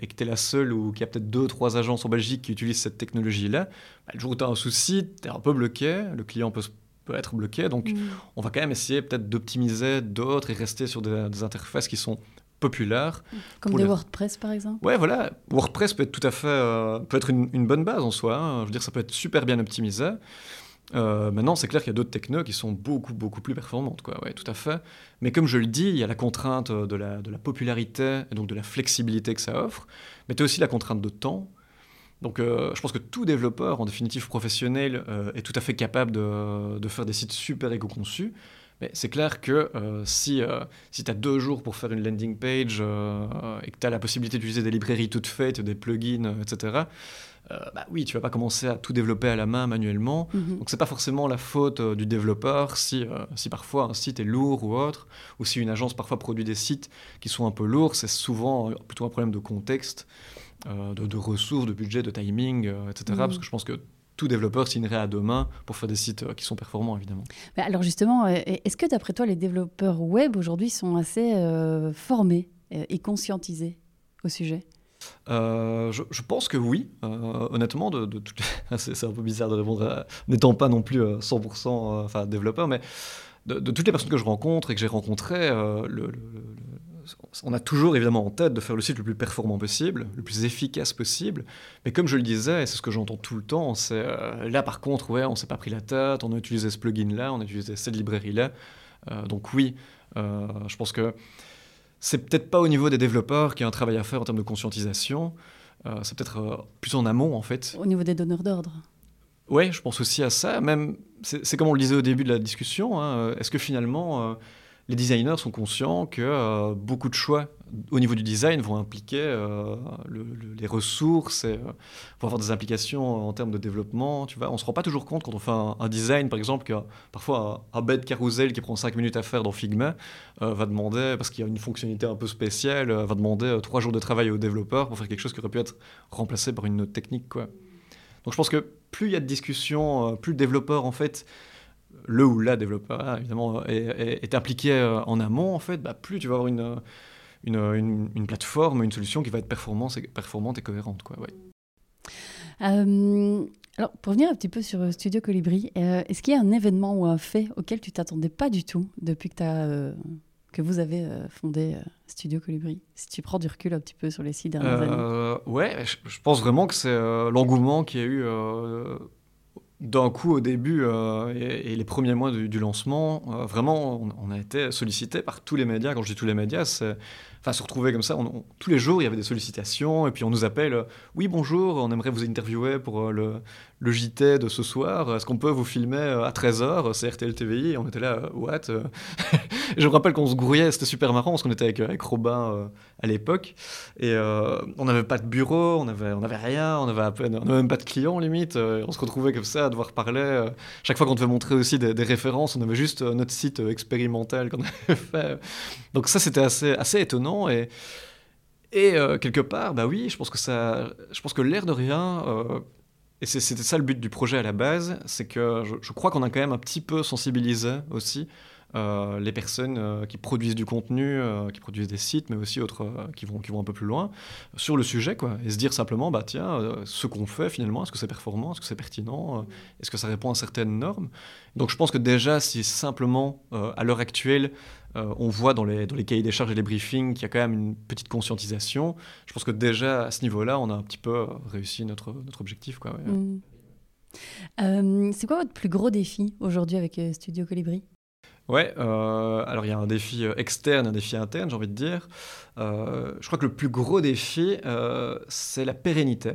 et que tu es la seule ou qu'il y a peut-être deux, trois agences en Belgique qui utilisent cette technologie-là, le jour où tu as un souci, tu es un peu bloqué, le client peut se peut être bloqué. Donc, mm. on va quand même essayer peut-être d'optimiser d'autres et rester sur des, interfaces qui sont populaires. Comme des WordPress, par exemple Ouais, voilà. WordPress peut être tout à fait euh, peut être une, bonne base en soi. Hein. Je veux dire, ça peut être super bien optimisé. Euh, maintenant, c'est clair qu'il y a d'autres technos qui sont beaucoup, beaucoup plus performantes. Quoi. Ouais, tout à fait. Mais comme je le dis, il y a la contrainte de la, de la popularité et donc de la flexibilité que ça offre. Mais tu as aussi la contrainte de temps. Donc euh, je pense que tout développeur, en définitive professionnel, euh, est tout à fait capable de, faire des sites super éco-conçus. Mais c'est clair que euh, si, si tu as deux jours pour faire une landing page et que tu as la possibilité d'utiliser des librairies toutes faites, des plugins, etc., bah oui, tu vas pas commencer à tout développer à la main manuellement. Mhm. Donc c'est pas forcément la faute du développeur si, si parfois un site est lourd ou autre, ou si une agence parfois produit des sites qui sont un peu lourds, c'est souvent plutôt un problème de contexte. Euh, de, ressources, de budget, de timing, euh, etc. Mm. Parce que je pense que tout développeur signerait à demain pour faire des sites euh, qui sont performants, évidemment. alors justement, est-ce que d'après toi, les développeurs web aujourd'hui sont assez formés et conscientisés au sujet? Je, pense que oui, honnêtement, de, de c'est un peu bizarre de répondre n'étant pas non plus 100% enfin développeur, mais de, toutes les personnes que je rencontre et que j'ai rencontrées, le, on a toujours évidemment en tête de faire le site le plus performant possible, le plus efficace possible. Mais comme je le disais, et c'est ce que j'entends tout le temps, c'est euh, là par contre, ouais, on s'est pas pris la tête, on a utilisé ce plugin-là, on a utilisé cette librairie-là. Euh, donc oui, euh, je pense que c'est peut-être pas au niveau des développeurs qu'il y a un travail à faire en termes de conscientisation. c'est peut-être plus en amont en fait. Au niveau des donneurs d'ordre. Oui, je pense aussi à ça. Même, c'est comme on le disait au début de la discussion. Hein, est-ce que finalement les designers sont conscients que euh, beaucoup de choix au niveau du design vont impliquer euh, les ressources et euh, vont avoir des implications en termes de développement. Tu vois, on se rend pas toujours compte quand on fait un, design, par exemple, que parfois un, bête carousel qui prend 5 minutes à faire dans Figma va demander, parce qu'il y a une fonctionnalité un peu spéciale, va demander 3 jours de travail au développeur pour faire quelque chose qui aurait pu être remplacé par une autre technique. Donc je pense que plus il y a de discussions, plus le développeur en fait le ou la développeur évidemment est, impliqué euh, en amont, en fait, bah, plus tu vas avoir une, une, une, plateforme, une solution qui va être performante et, performante et cohérente. Quoi, ouais. Euh, alors, pour revenir un petit peu sur Studio Colibri, euh, est-ce qu'il y a un événement ou un fait auquel tu t'attendais pas du tout depuis que, as, que vous avez fondé Studio Colibri Si tu prends du recul un petit peu sur les six dernières années? Ouais, je, je, pense vraiment que c'est l'engouement qu'il y a eu d'un coup, au début et, les premiers mois du, lancement, vraiment, on, on, a été sollicité par tous les médias. Quand je dis tous les médias, c'est enfin se retrouver comme ça. tous les jours, il y avait des sollicitations et puis on nous appelle. Euh, oui, bonjour, on aimerait vous interviewer pour euh, le, le JT de ce soir. Est-ce qu'on peut vous filmer euh, à 13h C'est RTL TVI. Et on était là, what Je me rappelle qu'on se grouillait, c'était super marrant parce qu'on était avec, Robin à l'époque et on n'avait pas de bureau, on n'avait on avait rien, on n'avait même pas de clients limite. on se retrouvait comme ça à devoir parler. chaque fois qu'on devait montrer aussi des, des, références, on avait juste notre site expérimental qu'on avait fait. Donc ça, c'était assez, assez étonnant et, euh, quelque part, bah oui, je pense que ça, je pense que l'air de rien, euh, et c'était ça le but du projet à la base, c'est que je, crois qu'on a quand même un petit peu sensibilisé aussi euh, les personnes qui produisent du contenu, qui produisent des sites, mais aussi autres qui, vont, qui vont un peu plus loin, sur le sujet, quoi. Et se dire simplement, bah tiens, ce qu'on fait finalement, est-ce que c'est performant, est-ce que c'est pertinent, est-ce que ça répond à certaines normes? Donc je pense que déjà, si simplement, à l'heure actuelle, euh, on voit dans les, dans les cahiers des charges et les briefings qu'il y a quand même une petite conscientisation. Je pense que déjà, à ce niveau-là, on a un petit peu réussi notre, notre objectif. Quoi, mm. euh, c'est quoi votre plus gros défi aujourd'hui avec euh, Studio Colibri? Ouais, alors il y a un défi externe, un défi interne, j'ai envie de dire. je crois que le plus gros défi, c'est la pérennité.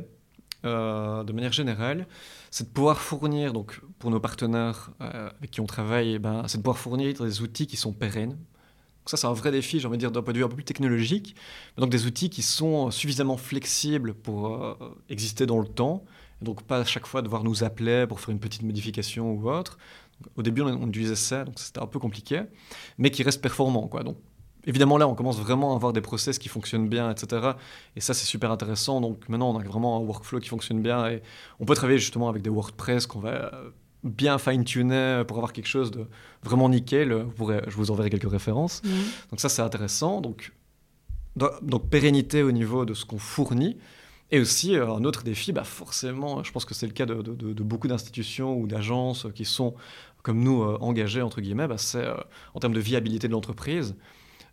de manière générale, c'est de pouvoir fournir, donc pour nos partenaires avec qui on travaille, eh ben, c'est de pouvoir fournir des outils qui sont pérennes, ça, c'est un vrai défi, j'ai envie de dire, d'un point de vue un peu plus technologique. Donc des outils qui sont suffisamment flexibles pour euh, exister dans le temps, et donc pas à chaque fois devoir nous appeler pour faire une petite modification ou autre. Au début, on, utilisait ça, donc c'était un peu compliqué, mais qui reste performant. Quoi. Donc évidemment, là, on commence vraiment à avoir des process qui fonctionnent bien, etc. Et ça, c'est super intéressant. Donc maintenant, on a vraiment un workflow qui fonctionne bien, et on peut travailler justement avec des WordPress qu'on va bien fine-tuné pour avoir quelque chose de vraiment nickel. Vous je vous enverrai quelques références. Donc ça, c'est intéressant. Donc, donc pérennité au niveau de ce qu'on fournit. Et aussi, euh, un autre défi, bah forcément, je pense que c'est le cas de, de, beaucoup d'institutions ou d'agences qui sont, comme nous, euh, engagées, entre guillemets, bah, c'est euh, en termes de viabilité de l'entreprise.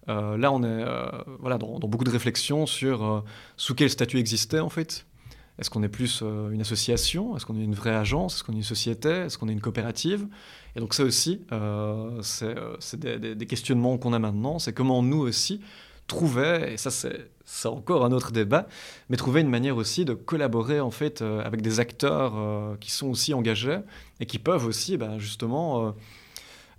Là, on est voilà, dans, beaucoup de réflexions sur sous quel statut existait, en fait, est-ce qu'on est plus euh, une association? Est-ce qu'on est une vraie agence? Est-ce qu'on est une société? Est-ce qu'on est une coopérative? Et donc ça aussi, euh, c'est euh, des, questionnements qu'on a maintenant. C'est comment nous aussi trouver, et ça c'est encore un autre débat, mais trouver une manière aussi de collaborer en fait avec des acteurs qui sont aussi engagés et qui peuvent aussi ben, justement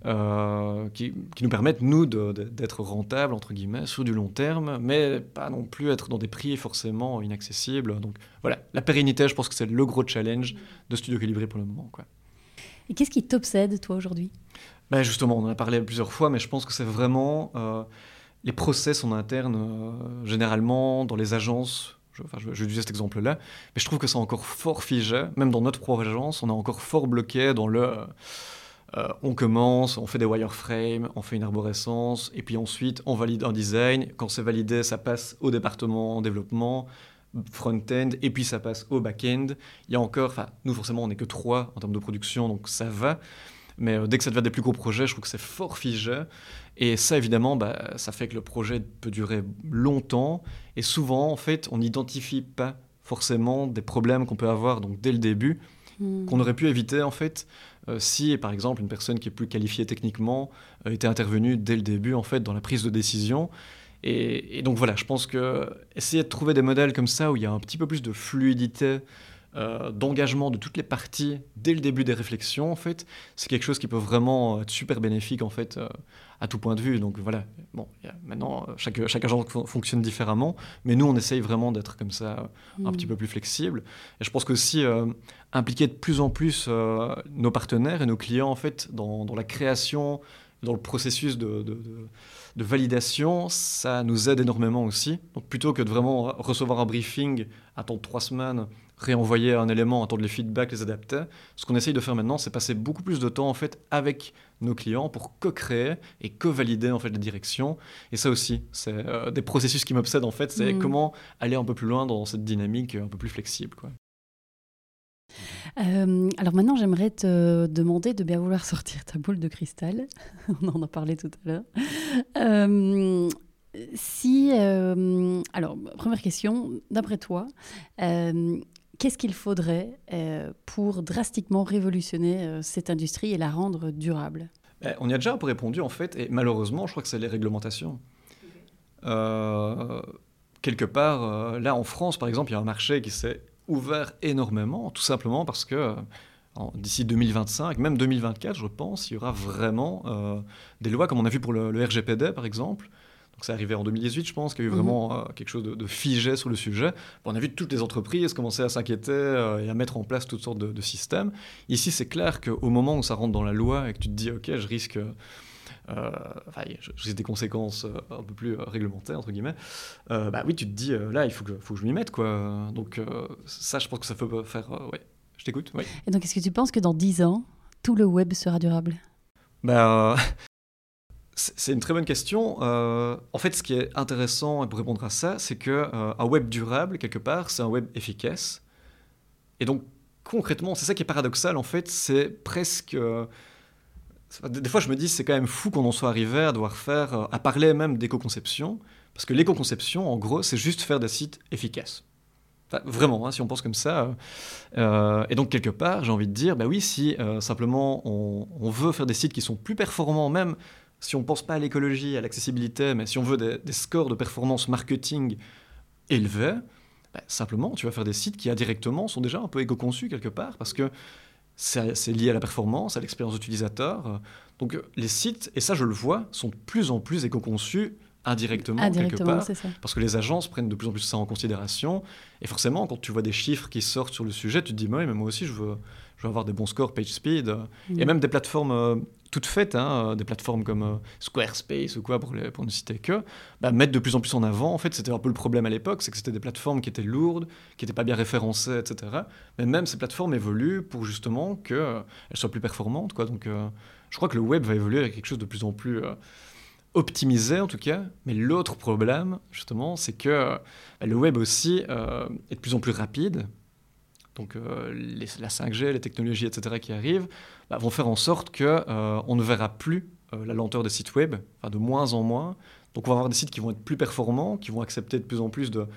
euh, qui, nous permettent, nous, d'être rentables, entre guillemets, sur du long terme, mais pas non plus être dans des prix forcément inaccessibles. Donc voilà, la pérennité, je pense que c'est le gros challenge de Studio Calibré pour le moment. Quoi. Et qu'est-ce qui t'obsède, toi, aujourd'hui? Ben Justement, on en a parlé plusieurs fois, mais je pense que c'est vraiment euh, les process en interne, euh, généralement, dans les agences. Je, enfin, je, vais utiliser cet exemple-là, mais je trouve que c'est encore fort figé, même dans notre propre agence, on est encore fort bloqué dans le euh, on commence, on fait des wireframes, on fait une arborescence, et puis ensuite on valide un design. Quand c'est validé, ça passe au département développement, front-end, et puis ça passe au back-end. Il y a encore, enfin, nous forcément on n'est que trois en termes de production, donc ça va. Mais euh, dès que ça devient des plus gros projets, je trouve que c'est fort figé. Et ça, évidemment, bah, ça fait que le projet peut durer longtemps. Et souvent, en fait, on n'identifie pas forcément des problèmes qu'on peut avoir donc dès le début, hmm. qu'on aurait pu éviter, en fait, euh, si, par exemple, une personne qui est plus qualifiée techniquement euh, était intervenue dès le début, en fait, dans la prise de décision. Et, donc voilà, je pense que essayer de trouver des modèles comme ça où il y a un petit peu plus de fluidité, euh, d'engagement de toutes les parties dès le début des réflexions, en fait, c'est quelque chose qui peut vraiment être super bénéfique, en fait, à tout point de vue. Donc voilà, bon, maintenant, chaque, chaque agent fonctionne différemment, mais nous, on essaye vraiment d'être comme ça, un mm. petit peu plus flexible. Et je pense qu'aussi, impliquer de plus en plus euh, nos partenaires et nos clients en fait dans, la création, dans le processus de, validation, ça nous aide énormément aussi. Donc plutôt que de vraiment recevoir un briefing, attendre trois semaines, réenvoyer un élément, attendre les feedbacks, les adapter, ce qu'on essaye de faire maintenant, c'est passer beaucoup plus de temps en fait avec nos clients pour co-créer et co-valider en fait les directions. Et ça aussi, c'est euh, des processus qui m'obsèdent en fait, c'est mmh. comment aller un peu plus loin dans cette dynamique un peu plus flexible. Quoi. Euh, alors maintenant, j'aimerais te demander de bien vouloir sortir ta boule de cristal. On en a parlé tout à l'heure. Euh, si, euh, alors, première question, d'après toi, qu'est-ce qu'il faudrait pour drastiquement révolutionner cette industrie et la rendre durable? Eh, On y a déjà un peu répondu en fait, et malheureusement, je crois que c'est les réglementations. quelque part, là en France par exemple, il y a un marché qui s'est ouvert énormément, tout simplement parce que d'ici 2025, même 2024, je pense, il y aura vraiment euh, des lois, comme on a vu pour le, RGPD, par exemple. Donc, c'est arrivé en 2018, je pense, qu'il y a eu mhm. vraiment euh, quelque chose de, figé sur le sujet. on a vu toutes les entreprises commencer à s'inquiéter euh, et à mettre en place toutes sortes de, systèmes. Ici, c'est clair qu'au moment où ça rentre dans la loi et que tu te dis, OK, je risque. Enfin, j'ai des conséquences un peu plus réglementaires, entre guillemets, bah oui, tu te dis, là, il faut que, faut que je m'y mette, quoi. Donc, ça, je pense que ça peut faire ouais, je t'écoute, oui. Et donc, est-ce que tu penses que dans 10 ans, tout le web sera durable? Ben, C'est une très bonne question. Euh, en fait, ce qui est intéressant pour répondre à ça, c'est qu'un euh, web durable, quelque part, c'est un web efficace. Et donc, concrètement, c'est ça qui est paradoxal, en fait, c'est presque... des fois, je me dis, c'est quand même fou qu'on en soit arrivé à devoir faire, à parler même d'éco-conception, parce que l'éco-conception, en gros, c'est juste faire des sites efficaces vraiment, hein, si on pense comme ça. Euh, euh, et donc, quelque part, j'ai envie de dire, bah oui, si euh, simplement on, veut faire des sites qui sont plus performants, même si on ne pense pas à l'écologie, à l'accessibilité, mais si on veut des, scores de performance marketing élevés, bah, simplement, tu vas faire des sites qui indirectement sont déjà un peu éco-conçus quelque part, parce que c'est lié à la performance, à l'expérience utilisateur. Donc les sites, et ça je le vois, sont de plus en plus éco-conçus indirectement, quelque part, parce que les agences prennent de plus en plus ça en considération. Et forcément, quand tu vois des chiffres qui sortent sur le sujet, tu te dis, mais moi aussi, je veux, je veux avoir des bons scores PageSpeed. Mm. Et même des plateformes euh, toutes faites, hein, euh, des plateformes comme euh, Squarespace ou quoi, pour, ne citer que, bah, mettre de plus en plus en avant. En fait, c'était un peu le problème à l'époque, c'est que c'était des plateformes qui étaient lourdes, qui n'étaient pas bien référencées, etc. Mais même ces plateformes évoluent pour justement qu'elles soient plus performantes. Quoi. Donc, je crois que le web va évoluer avec quelque chose de plus en plus optimisé en tout cas. Mais l'autre problème, justement, c'est que euh, le web aussi euh, est de plus en plus rapide. Donc euh, la 5G, les technologies, etc. qui arrivent, bah, vont faire en sorte que on ne verra plus la lenteur des sites web, enfin de moins en moins. Donc on va avoir des sites qui vont être plus performants, qui vont accepter de plus en plus de,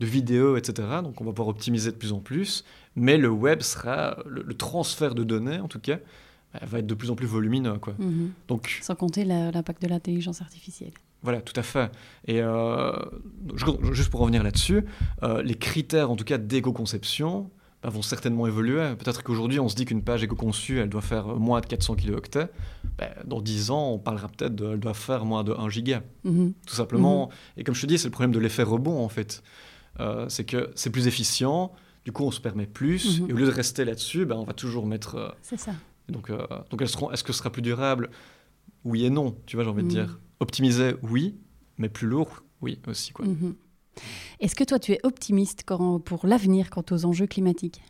vidéos, etc. Donc on va pouvoir optimiser de plus en plus. Mais le web sera, le transfert de données en tout cas, elle va être de plus en plus volumineux. Quoi. Mhm. Donc, Sans compter l'impact de l'intelligence artificielle. Voilà, tout à fait. Et euh, juste pour revenir là-dessus, euh, les critères, en tout cas, d'éco-conception bah, vont certainement évoluer. Peut-être qu'aujourd'hui, on se dit qu'une page éco-conçue, elle doit faire moins de 400 kilooctets. Bah, dans 10 ans, on parlera peut-être qu'elle doit faire moins de 1 giga. Mhm. Tout simplement. Mhm. Et comme je te dis, c'est le problème de l'effet rebond, en fait. Euh, c'est que c'est plus efficient, du coup, on se permet plus. Et au lieu de rester là-dessus, bah, on va toujours mettre... c'est ça donc, euh, donc est-ce que ce sera plus durable? Oui et non, tu vois, j'ai envie de dire. Optimiser, oui, mais plus lourd, oui aussi. Quoi. Est-ce que toi, tu es optimiste pour l'avenir quant aux enjeux climatiques?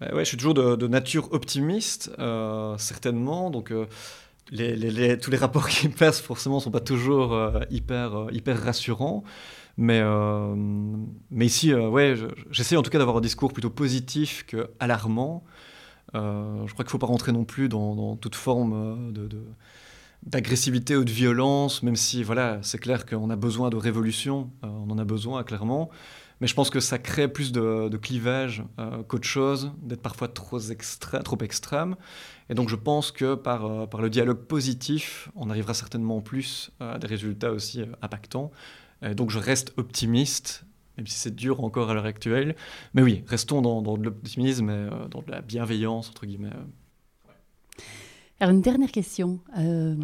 Bah ouais, je suis toujours de, nature optimiste, euh, certainement. Donc, euh, tous les rapports qui passent, forcément, ne sont pas toujours hyper, hyper rassurants. Mais, mais ici, ouais, j'essaie en tout cas d'avoir un discours plutôt positif qu'alarmant. Euh, je crois qu'il ne faut pas rentrer non plus dans, toute forme euh, de, d'agressivité ou de violence, même si voilà, c'est clair qu'on a besoin de révolution, euh, on en a besoin clairement. Mais je pense que ça crée plus de, clivage qu'autre chose, d'être parfois trop, extrême, trop extrême. Et donc je pense que par, par le dialogue positif, on arrivera certainement plus à des résultats aussi impactants. Et donc je reste optimiste même si c'est dur encore à l'heure actuelle. Mais oui, restons dans, de l'optimisme et euh, dans de la bienveillance, entre guillemets. Alors, une dernière question. Euh,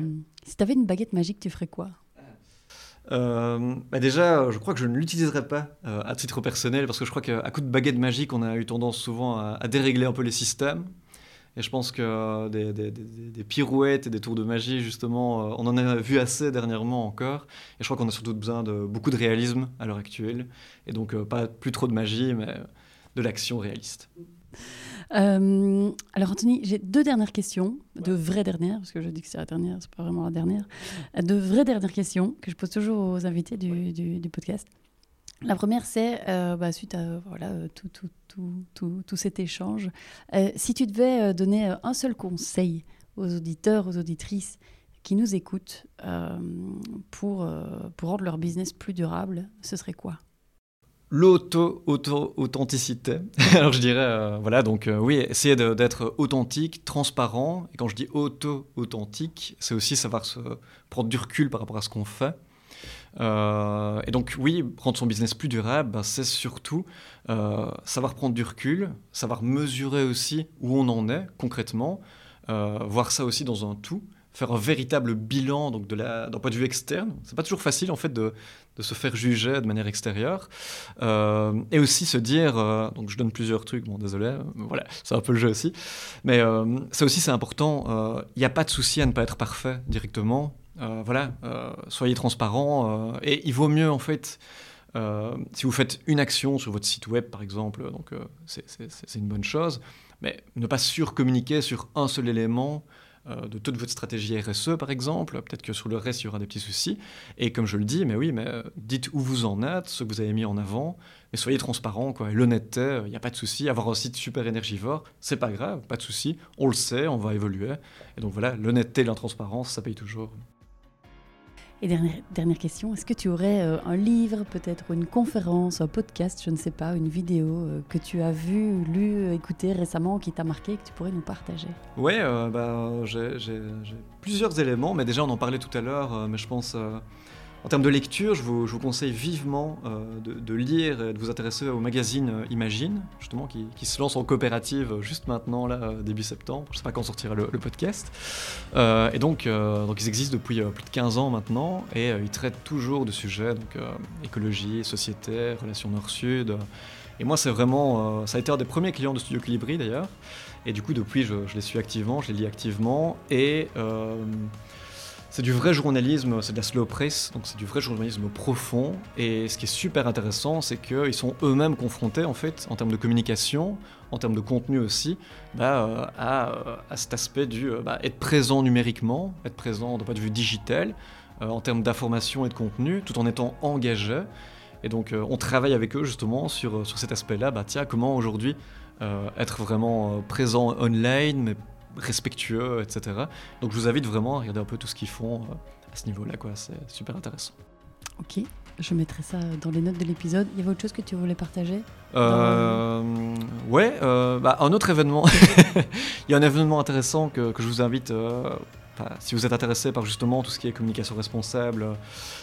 si tu avais une baguette magique, tu ferais quoi? Euh, bah déjà, je crois que je ne l'utiliserai pas à titre personnel parce que je crois qu'à coup de baguette magique, on a eu tendance souvent à dérégler un peu les systèmes. Et je pense que des, pirouettes et des tours de magie, justement, euh, on en a vu assez dernièrement encore. Et je crois qu'on a surtout besoin de beaucoup de réalisme à l'heure actuelle. Et donc, euh, pas plus trop de magie, mais de l'action réaliste. Euh, alors Anthony, j'ai deux dernières questions, de vraies dernières, parce que je dis que c'est la dernière, c'est pas vraiment la dernière, de vraies dernières questions que je pose toujours aux invités du, du podcast. La première, c'est euh, bah, suite à voilà, euh, tout, tout, tout, tout, cet échange, euh, si tu devais donner un seul conseil aux auditeurs, aux auditrices qui nous écoutent pour, pour rendre leur business plus durable, ce serait quoi? L'auto-authenticité. Alors je dirais, euh, voilà, donc euh, oui, essayer d'être authentique, transparent. Et quand je dis auto-authentique, c'est aussi savoir se prendre du recul par rapport à ce qu'on fait. Euh, et donc oui, rendre son business plus durable, ben, c'est surtout savoir prendre du recul, savoir mesurer aussi où on en est concrètement, voir ça aussi dans un tout faire un véritable bilan d'un point de vue externe. C'est pas toujours facile en fait de, de se faire juger de manière extérieure euh, et aussi se dire euh, donc je donne plusieurs trucs bon désolé euh, voilà c'est un peu le jeu aussi mais ça aussi c'est important il n'y a pas de souci à ne pas être parfait directement voilà soyez transparent et il vaut mieux en fait si vous faites une action sur votre site web par exemple donc c'est une bonne chose mais ne pas surcommuniquer sur un seul élément euh, de toute votre stratégie RSE, par exemple. Peut-être que sur le reste, il y aura des petits soucis. Et comme je le dis, mais oui, mais euh, dites où vous en êtes, ce que vous avez mis en avant, mais soyez transparent, quoi. L'honnêteté, il n'y a pas de souci. Avoir un site super énergivore, c'est pas grave, pas de souci. On le sait, on va évoluer. Et donc voilà, l'honnêteté et la transparence, ça paye toujours. Et dernière, dernière question, est-ce que tu aurais euh, un livre, peut-être une conférence, un podcast, je ne sais pas, une vidéo euh, que tu as vu, lu, écouté récemment, qui t'a marqué, que tu pourrais nous partager? Oui, euh, bah, j'ai plusieurs éléments, mais déjà on en parlait tout à l'heure, mais je pense en termes de lecture, je vous, conseille vivement euh, de, lire et de vous intéresser au magazine euh, Imagine, justement, qui, se lance en coopérative euh, juste maintenant, là, début septembre. Je ne sais pas quand sortira le, podcast. et donc, donc, ils existent depuis plus de 15 ans maintenant et ils traitent toujours de sujets, donc écologie, société, relations nord-sud. Et moi, c'est vraiment. ça a été un des premiers clients de Studio Colibri d'ailleurs. Et du coup, depuis, je, je les suis activement, je les lis activement. Et. C'est du vrai journalisme, c'est de la slow press, donc c'est du vrai journalisme profond. Et ce qui est super intéressant, c'est qu'ils sont eux-mêmes confrontés, en fait, en termes de communication, en termes de contenu aussi, bah, euh, euh, à, cet aspect du euh, bah, être présent numériquement, être présent d'un point de vue digital, en termes d'information et de contenu, tout en étant engagé. Et donc, on travaille avec eux justement sur, sur cet aspect-là. Bah, tiens, comment aujourd'hui être vraiment présent online, mais respectueux, etc. Donc je vous invite vraiment à regarder un peu tout ce qu'ils font euh, à ce niveau-là, quoi. C'est super intéressant. Ok, je mettrai ça dans les notes de l'épisode. Il y avait autre chose que tu voulais partager? Euh, Ouais, euh, bah, un autre événement. Il y a un événement intéressant que, que je vous invite. Euh, si vous êtes intéressé par justement tout ce qui est communication responsable,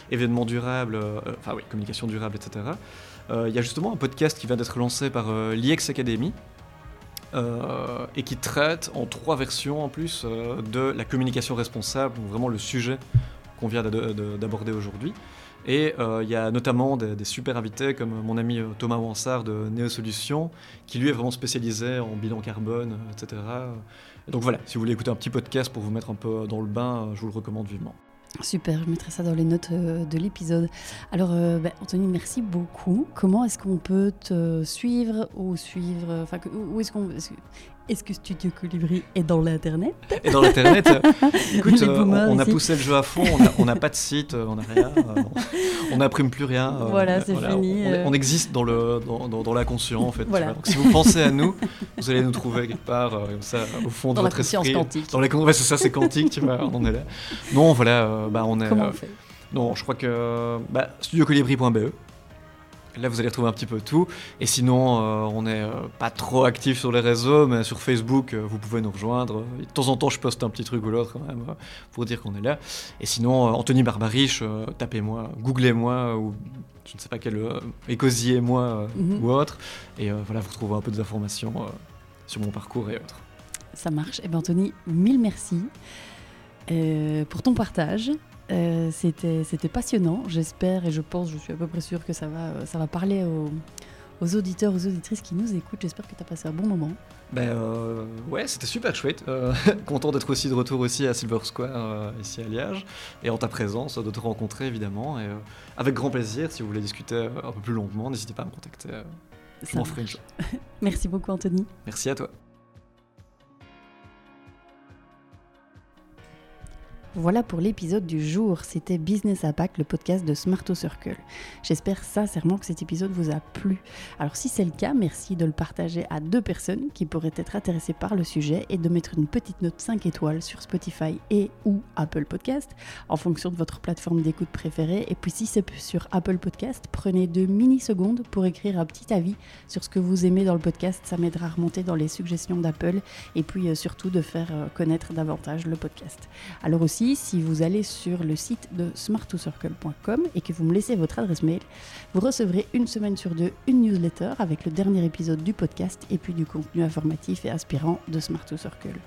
événements durables, enfin oui, communication durable, etc., il y a justement un podcast qui vient d'être lancé par l'IEX Academy, euh, et qui traite en trois versions en plus euh, de la communication responsable, vraiment le sujet qu'on vient d'aborder aujourd'hui. Et euh, il y a notamment des, super invités comme mon ami Thomas Wansard de Neo Solutions, qui lui est vraiment spécialisé en bilan carbone, etc. donc voilà, si vous voulez écouter un petit podcast pour vous mettre un peu dans le bain, je vous le recommande vivement. Super, je mettrai ça dans les notes de l'épisode. Alors, bah, Anthony, merci beaucoup. Comment est-ce qu'on peut te suivre ou suivre, enfin, où est-ce qu'on, est-ce que Studio Colibri est dans l'Internet Et dans l'Internet Écoute, euh, on, a poussé le jeu à fond, on n'a pas de site, euh, on n'a rien, euh, on n'imprime plus rien. voilà, c'est fini. On, existe dans, le, dans, dans, l'inconscient, en fait. Donc si vous pensez à nous, vous allez nous trouver quelque part, comme ça, au fond de votre esprit. quantique. Dans la ouais, c'est ça, c'est quantique, tu vois, on est là. Non, voilà, bah, on est... Comment on fait? Non, je crois que... Bah, studiocolibri.be Là, vous allez retrouver un petit peu tout. Et sinon, euh, on n'est euh, pas trop actif sur les réseaux, mais sur Facebook, euh, vous pouvez nous rejoindre. de temps en temps, je poste un petit truc ou l'autre quand même pour dire qu'on est là. Et sinon, Anthony Barbariche, tapez-moi, googlez-moi ou je ne sais pas quel écosier-moi mhm. ou autre. Et voilà, vous retrouvez un peu des informations sur mon parcours et autres. Ça marche. Et eh bien, Anthony, mille merci pour ton partage. Euh, c'était passionnant, j'espère et je pense, je suis à peu près sûre que ça va, euh, ça va parler aux, auditeurs, aux auditrices qui nous écoutent. J'espère que tu as passé un bon moment. Ben euh, ouais, c'était super chouette. content d'être aussi de retour aussi à Silver Square, ici à Liège, et en ta présence, de te rencontrer évidemment. Et avec grand plaisir, si vous voulez discuter un peu plus longuement, n'hésitez pas à me contacter. je m'en ferai une Merci beaucoup Anthony. Merci à toi. Voilà pour l'épisode du jour. C'était Business Impact, le podcast de Smarto Circle. J'espère sincèrement que cet épisode vous a plu. Alors si c'est le cas, merci de le partager à deux personnes qui pourraient être intéressées par le sujet et de mettre une petite note 5 étoiles sur Spotify et ou Apple Podcast en fonction de votre plateforme d'écoute préférée. Et puis si c'est sur Apple Podcast, prenez deux mini-secondes pour écrire un petit avis sur ce que vous aimez dans le podcast. Ça m'aidera à remonter dans les suggestions d'Apple et puis euh, surtout de faire euh, connaître davantage le podcast. Alors aussi, si vous allez sur le site de smart2circle.com et que vous me laissez votre adresse mail, vous recevrez une semaine sur deux une newsletter avec le dernier épisode du podcast et puis du contenu informatif et inspirant de Smart2Circle.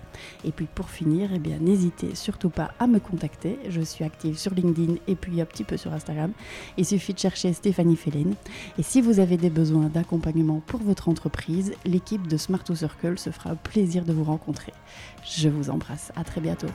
Et puis pour finir, eh bien n'hésitez surtout pas à me contacter. Je suis active sur LinkedIn et puis un petit peu sur Instagram. Il suffit de chercher Stéphanie Félène. Et si vous avez des besoins d'accompagnement pour votre entreprise, l'équipe de Smart2Circle se fera plaisir de vous rencontrer. Je vous embrasse. À très bientôt.